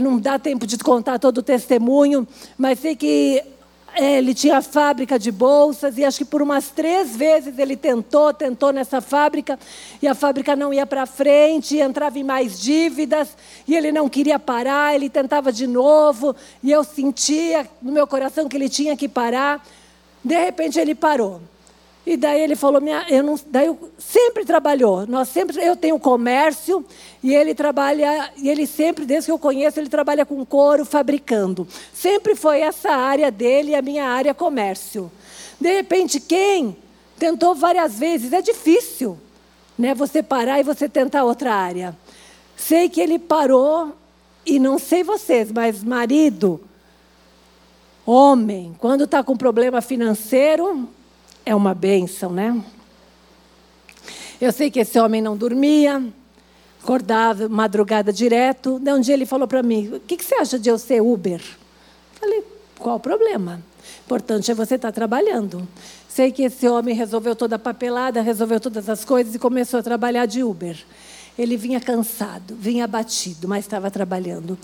não dá tempo de contar todo o testemunho, mas sei que ele tinha fábrica de bolsas e acho que por umas três vezes ele tentou, tentou nessa fábrica e a fábrica não ia para frente, entrava em mais dívidas e ele não queria parar, ele tentava de novo e eu sentia no meu coração que ele tinha que parar. De repente ele parou. E daí ele falou, minha, eu não, daí eu, sempre trabalhou. Nós sempre, eu tenho comércio e ele trabalha, e ele sempre, desde que eu conheço, ele trabalha com couro, fabricando. Sempre foi essa área dele, a minha área comércio. De repente, quem tentou várias vezes, é difícil, né? Você parar e você tentar outra área. Sei que ele parou e não sei vocês, mas marido, homem, quando está com problema financeiro, é uma bênção, né? Eu sei que esse homem não dormia, acordava madrugada direto. De um dia ele falou para mim: O que, que, você acha de eu ser Uber? Falei: Qual o problema? Importante é você estar tá trabalhando. Sei que esse homem resolveu toda a papelada, resolveu todas as coisas e começou a trabalhar de Uber. Ele vinha cansado, vinha abatido, mas estava trabalhando.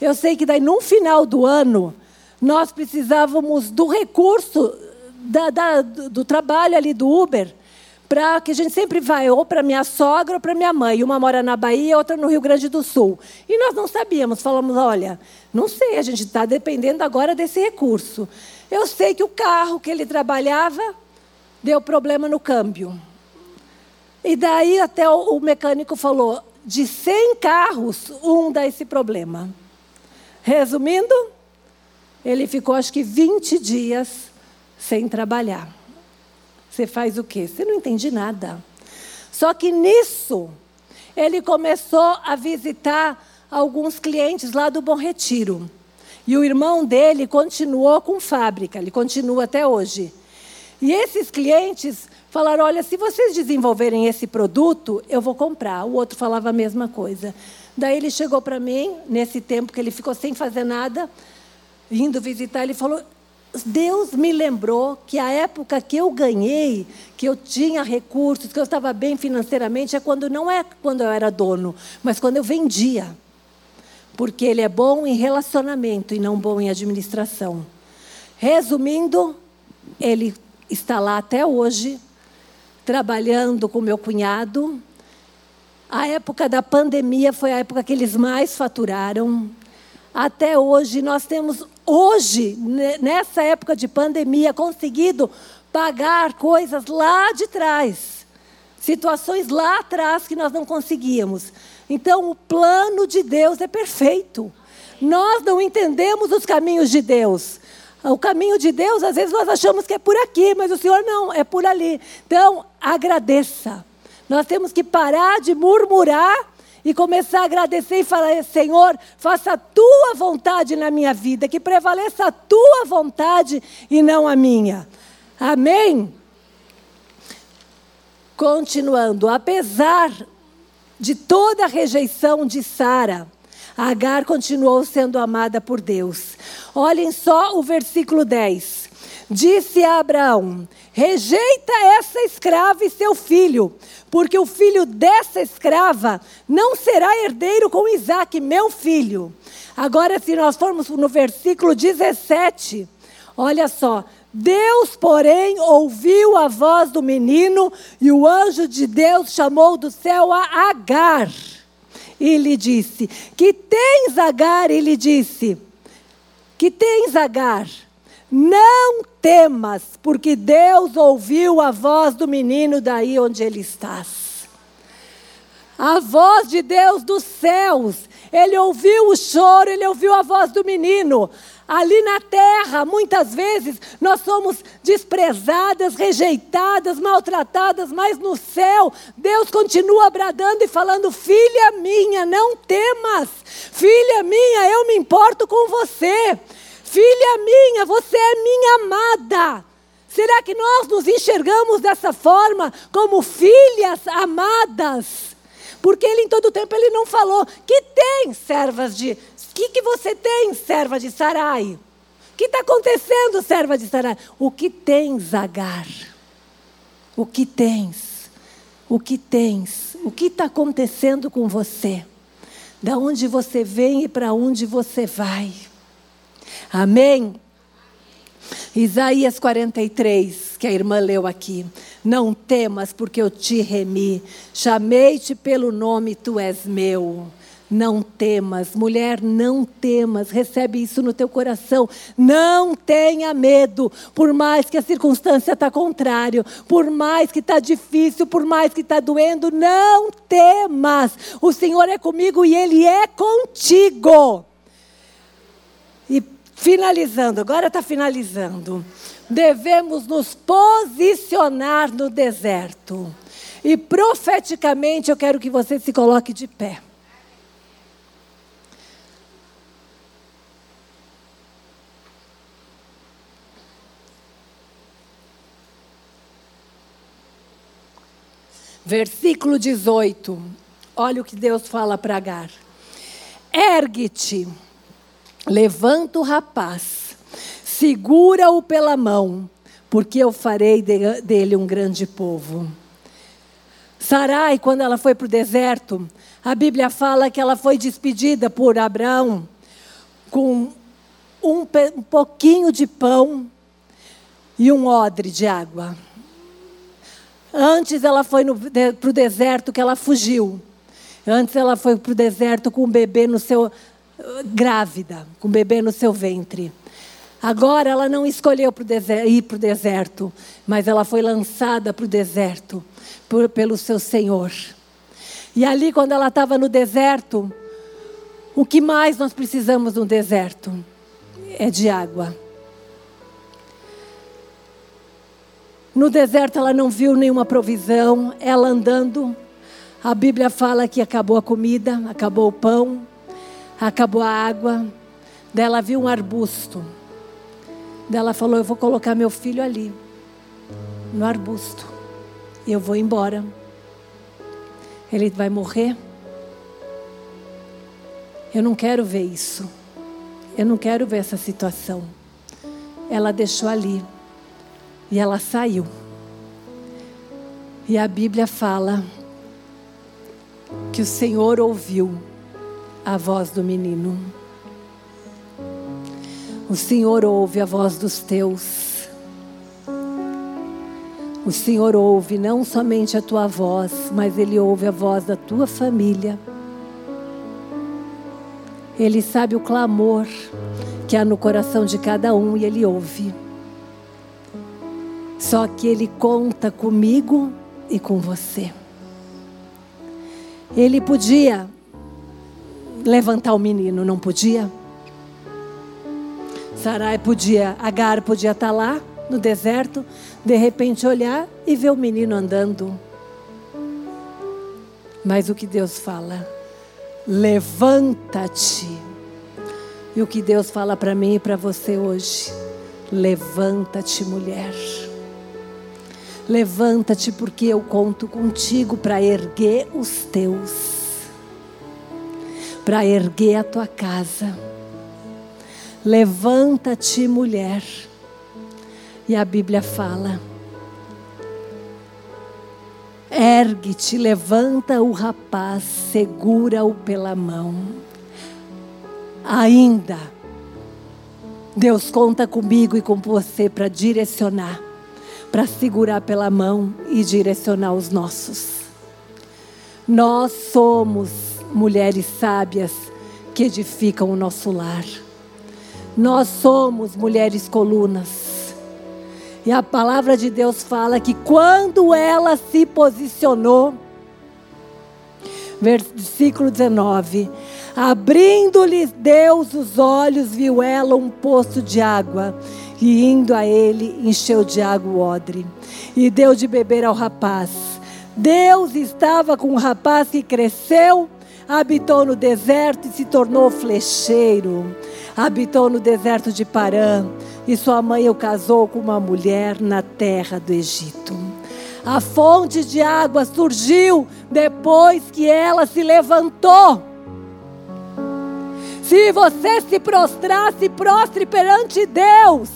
Eu sei que daí, no final do ano, nós precisávamos do recurso da, da, do trabalho ali do Uber, para que a gente sempre vai ou para minha sogra ou para minha mãe. Uma mora na Bahia, outra no Rio Grande do Sul. E nós não sabíamos, falamos, olha, não sei, a gente está dependendo agora desse recurso. Eu sei que o carro que ele trabalhava deu problema no câmbio. E daí até o, mecânico falou, de 100 carros, um dá esse problema. Resumindo, ele ficou acho que 20 dias sem trabalhar. Você faz o quê? Você não entende nada. Só que nisso, ele começou a visitar alguns clientes lá do Bom Retiro. E o irmão dele continuou com fábrica, ele continua até hoje. E esses clientes falaram: olha, se vocês desenvolverem esse produto, eu vou comprar. O outro falava a mesma coisa. Daí ele chegou para mim, nesse tempo que ele ficou sem fazer nada, indo visitar, ele falou: Deus me lembrou que a época que eu ganhei, que eu tinha recursos, que eu estava bem financeiramente, é quando não é quando eu era dono, mas quando eu vendia. Porque ele é bom em relacionamento e não bom em administração. Resumindo, ele está lá até hoje, trabalhando com meu cunhado. A época da pandemia foi a época que eles mais faturaram. Até hoje nós temos hoje, nessa época de pandemia, conseguido pagar coisas lá de trás, situações lá atrás que nós não conseguíamos. Então, o plano de Deus é perfeito. Nós não entendemos os caminhos de Deus. O caminho de Deus, às vezes nós achamos que é por aqui, mas o Senhor não, é por ali. Então, agradeça. Nós temos que parar de murmurar e começar a agradecer e falar: Senhor, faça a tua vontade na minha vida, que prevaleça a tua vontade e não a minha. Amém? Continuando, apesar de toda a rejeição de Sara, Agar continuou sendo amada por Deus. Olhem só o versículo 10. Disse a Abraão: Rejeita essa escrava e seu filho, porque o filho dessa escrava não será herdeiro com Isaac, meu filho. Agora, se nós formos no versículo 17, olha só. Deus, porém, ouviu a voz do menino e o anjo de Deus chamou do céu a Agar. E lhe disse: Que tens, Agar? E lhe disse: Que tens, Agar? Não temas, porque Deus ouviu a voz do menino daí onde ele está. A voz de Deus dos céus. Ele ouviu o choro, ele ouviu a voz do menino. Ali na terra, muitas vezes, nós somos desprezadas, rejeitadas, maltratadas, mas no céu, Deus continua bradando e falando: Filha minha, não temas. Filha minha, eu me importo com você. Filha minha, você é minha amada. Será que nós nos enxergamos dessa forma, como filhas amadas? Porque ele em todo tempo ele não falou que tem servas de. Que, que você tem, serva de Sarai? O que está acontecendo, serva de Sarai? O que tens, Agar? O que tens? O que tens? O que está acontecendo com você? Da onde você vem e para onde você vai? Amém? Isaías 43, que a irmã leu aqui. Não temas, porque eu te remi. Chamei-te pelo nome, tu és meu. Não temas, mulher, não temas, recebe isso no teu coração. Não tenha medo, por mais que a circunstância está contrária, por mais que está difícil, por mais que está doendo, não temas. O Senhor é comigo e Ele é contigo. Finalizando, agora está finalizando. Devemos nos posicionar no deserto. E profeticamente eu quero que você se coloque de pé. Versículo 18. Olha o que Deus fala para Agar. Ergue-te, levanta o rapaz, segura-o pela mão, porque eu farei de, dele um grande povo. Sarai, quando ela foi para o deserto, a Bíblia fala que ela foi despedida por Abraão com um, um pouquinho de pão e um odre de água. Antes ela foi para o deserto que ela fugiu. Antes ela foi para o deserto com o bebê no seu. Grávida, com o bebê no seu ventre. Agora ela não escolheu pro deserto, ir para o deserto, mas ela foi lançada para o deserto por, pelo seu Senhor. E ali, quando ela estava no deserto, o que mais nós precisamos no deserto? É de água. No deserto ela não viu nenhuma provisão, ela andando. A Bíblia fala que acabou a comida, acabou o pão, acabou a água. Dela viu um arbusto. Dela falou: Eu vou colocar meu filho ali, no arbusto. Eu vou embora. Ele vai morrer. Eu não quero ver isso. Eu não quero ver essa situação. Ela deixou ali. E ela saiu. E a Bíblia fala que o Senhor ouviu a voz do menino. O Senhor ouve a voz dos teus. O Senhor ouve não somente a tua voz, mas Ele ouve a voz da tua família. Ele sabe o clamor que há no coração de cada um e Ele ouve. Só que Ele conta comigo e com você. Ele podia levantar o menino, não podia? Sarai podia, Agar podia estar lá no deserto, de repente olhar e ver o menino andando. Mas o que Deus fala? Levanta-te. E o que Deus fala para mim e para você hoje? Levanta-te, mulher. Levanta-te, porque eu conto contigo para erguer os teus, para erguer a tua casa. Levanta-te, mulher. E a Bíblia fala: ergue-te, levanta o rapaz, segura-o pela mão. Ainda, Deus conta comigo e com você para direcionar para segurar pela mão e direcionar os nossos. Nós somos mulheres sábias que edificam o nosso lar. Nós somos mulheres colunas. E a palavra de Deus fala que quando ela se posicionou, versículo 19: Abrindo-lhes Deus os olhos, viu ela um poço de água e indo a ele, encheu de água o odre e deu de beber ao rapaz. Deus estava com um rapaz que cresceu, habitou no deserto e se tornou flecheiro. Habitou no deserto de Parã e sua mãe o casou com uma mulher na terra do Egito. A fonte de água surgiu depois que ela se levantou. Se você se prostrar, se prostre perante Deus.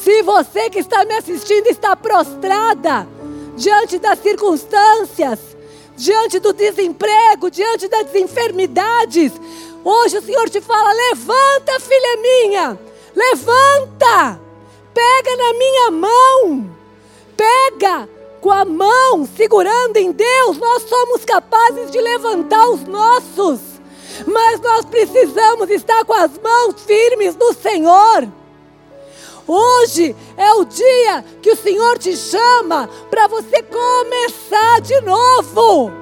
Se você que está me assistindo está prostrada diante das circunstâncias, diante do desemprego, diante das enfermidades, hoje o Senhor te fala: levanta, filha minha, levanta, pega na minha mão. Pega com a mão, segurando em Deus, nós somos capazes de levantar os nossos. Mas nós precisamos estar com as mãos firmes no Senhor. Hoje é o dia que o Senhor te chama para você começar de novo.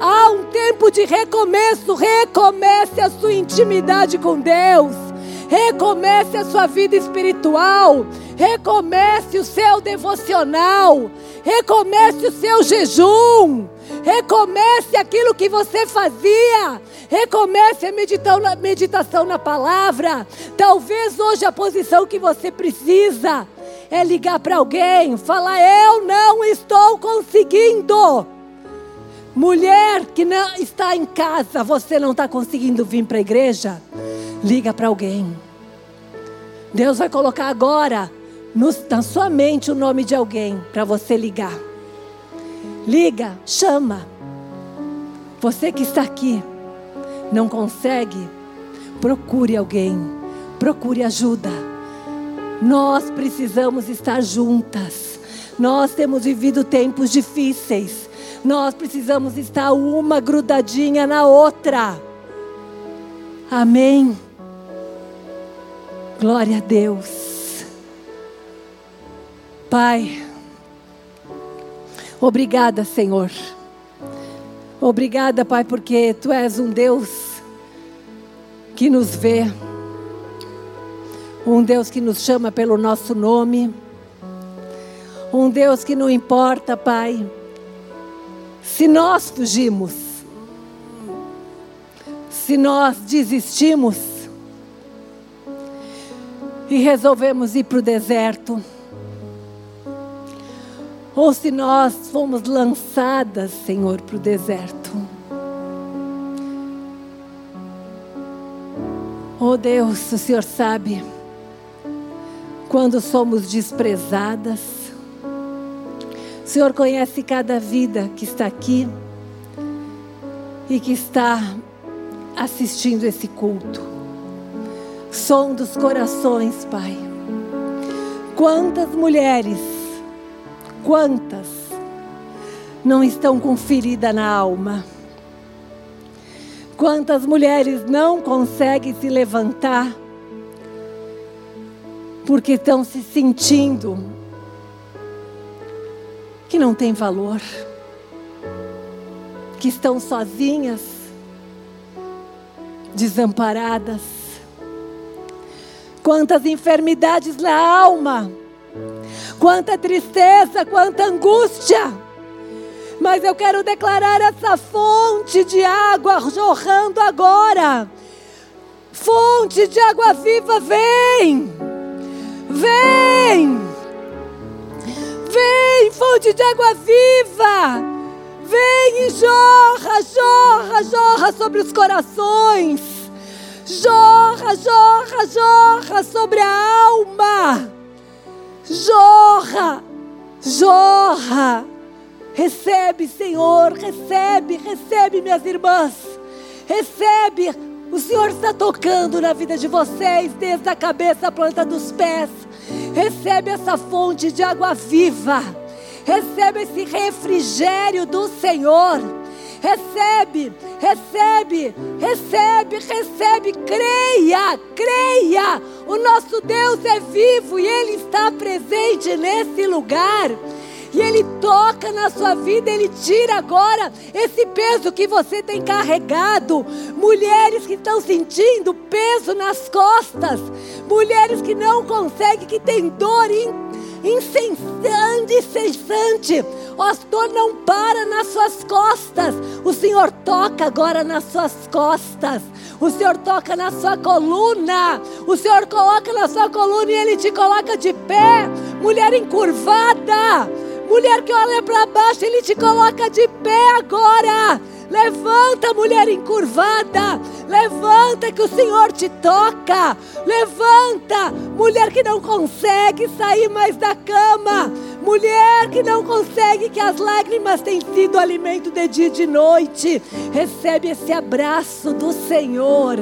Há um tempo de recomeço. Recomece a sua intimidade com Deus. Recomece a sua vida espiritual. Recomece o seu devocional. Recomece o seu jejum. Recomece aquilo que você fazia. Recomece a meditação na, meditação na palavra. Talvez hoje a posição que você precisa é ligar para alguém, falar: Eu não estou conseguindo. Mulher que não está em casa, você não está conseguindo vir para a igreja, liga para alguém. Deus vai colocar agora no, na sua mente o nome de alguém para você ligar. Liga, chama. Você que está aqui, não consegue, procure alguém, procure ajuda. Nós precisamos estar juntas. Nós temos vivido tempos difíceis. Nós precisamos estar uma grudadinha na outra. Amém. Glória a Deus. Pai, obrigada, Senhor. Obrigada, Pai, porque Tu és um Deus que nos vê, um Deus que nos chama pelo nosso nome, um Deus que não importa, Pai se nós fugimos, se nós desistimos e resolvemos ir para o deserto, ou se nós fomos lançadas, Senhor, para o deserto. Oh Deus, o Senhor sabe quando somos desprezadas, Senhor conhece cada vida que está aqui e que está assistindo esse culto. Som dos corações, Pai. Quantas mulheres, quantas não estão com ferida na alma? Quantas mulheres não conseguem se levantar porque estão se sentindo que não têm valor, que estão sozinhas, desamparadas. Quantas enfermidades na alma, quanta tristeza, quanta angústia. Mas eu quero declarar essa fonte de água jorrando agora. Fonte de água viva, vem! Vem! Vem, fonte de água viva. Vem e jorra, jorra, jorra sobre os corações. Jorra, jorra, jorra sobre a alma. Jorra, jorra. Recebe, Senhor, recebe, recebe, minhas irmãs. Recebe. O Senhor está tocando na vida de vocês, desde a cabeça à planta dos pés. Recebe essa fonte de água viva. Recebe esse refrigério do Senhor. Recebe, recebe, recebe, recebe. Creia, creia. O nosso Deus é vivo e Ele está presente nesse lugar e Ele toca na sua vida, Ele tira agora esse peso que você tem carregado. Mulheres que estão sentindo peso nas costas, mulheres que não conseguem, que têm dor incessante, incessante. O dor não para nas suas costas. O Senhor toca agora nas suas costas. O Senhor toca na sua coluna. O Senhor coloca na sua coluna e Ele te coloca de pé. Mulher encurvada. Mulher que olha para baixo, Ele te coloca de pé agora. Levanta, mulher encurvada. Levanta que o Senhor te toca. Levanta, mulher que não consegue sair mais da cama. Mulher que não consegue, que as lágrimas têm sido alimento de dia e de noite, recebe esse abraço do Senhor.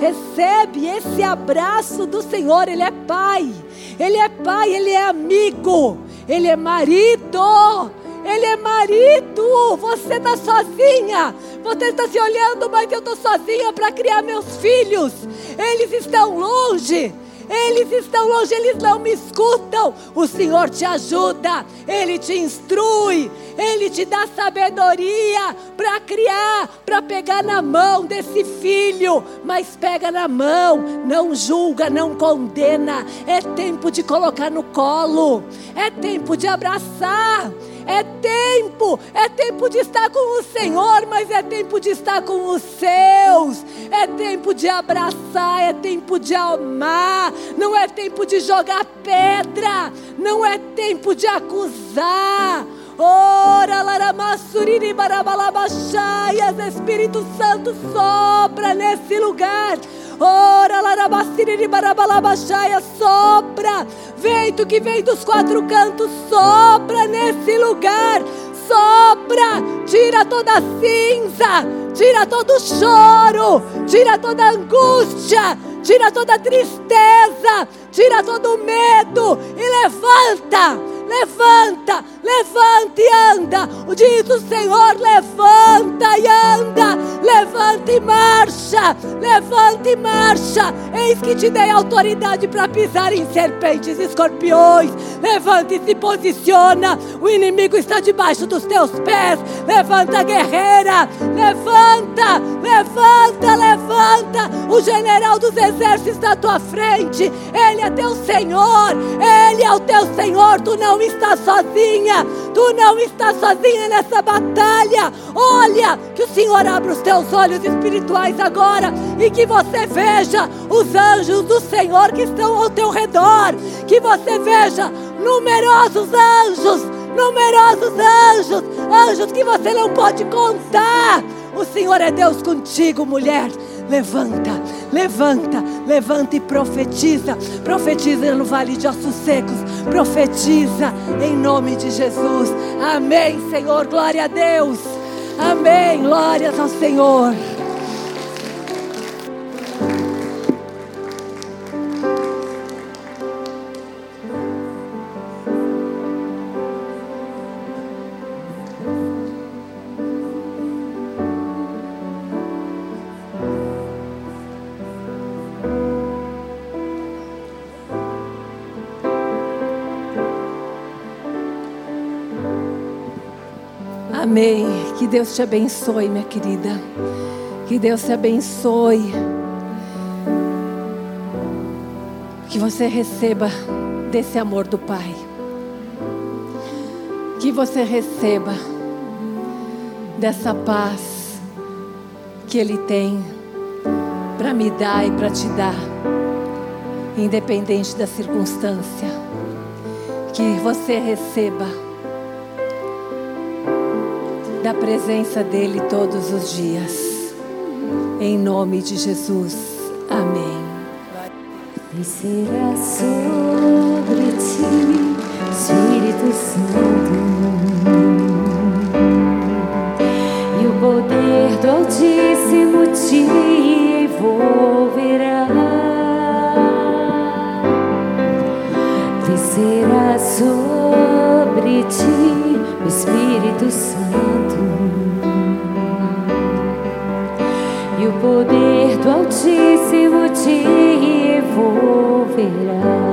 Recebe esse abraço do Senhor. Ele é pai, ele é pai, ele é amigo, ele é marido. Ele é marido. Você está sozinha. Você está se olhando, mas eu estou sozinha para criar meus filhos. Eles estão longe. Eles estão longe, eles não me escutam. O Senhor te ajuda, Ele te instrui, Ele te dá sabedoria para criar, para pegar na mão desse filho. Mas pega na mão, não julga, não condena. É tempo de colocar no colo, é tempo de abraçar. É tempo, é tempo de estar com o Senhor, mas é tempo de estar com os seus. É tempo de abraçar, é tempo de amar. Não é tempo de jogar pedra, não é tempo de acusar. Ora, laramassuriri barabalabachaias, Espírito Santo sopra nesse lugar. Ora, larabaciriri barabalabachaias, sopra. Vento que vem dos quatro cantos, sopra nesse lugar. Sopra, tira toda a cinza, tira todo o choro, tira toda a angústia, tira toda a tristeza, tira todo o medo e levanta levanta, levanta e anda. Diz o Senhor, levanta e anda, levanta e marcha, levanta e marcha. Eis que te dei autoridade para pisar em serpentes e escorpiões. Levanta e se posiciona. O inimigo está debaixo dos teus pés. Levanta, guerreira, levanta, levanta, levanta. O general dos exércitos está à tua frente. Ele é teu Senhor, ele é o teu Senhor. Tu não não está sozinha. Tu não está sozinha nessa batalha. Olha, que o Senhor abra os teus olhos espirituais agora e que você veja os anjos do Senhor que estão ao teu redor. Que você veja numerosos anjos, numerosos anjos, anjos que você não pode contar. O Senhor é Deus contigo, mulher. Levanta, levanta, levanta e profetiza. Profetiza no vale de ossos secos. Profetiza em nome de Jesus. Amém, Senhor. Glória a Deus. Amém. Glórias ao Senhor. Amém. Que Deus te abençoe, minha querida. Que Deus te abençoe. Que você receba desse amor do Pai. Que você receba dessa paz que Ele tem para me dar e para te dar, independente da circunstância. Que você receba da presença dEle todos os dias. Em nome de Jesus. Amém. Descerá sobre ti, Espírito Santo, e o poder do Altíssimo te envolverá. Descerá sobre ti, Espírito Santo. poder do Altíssimo te envolverá.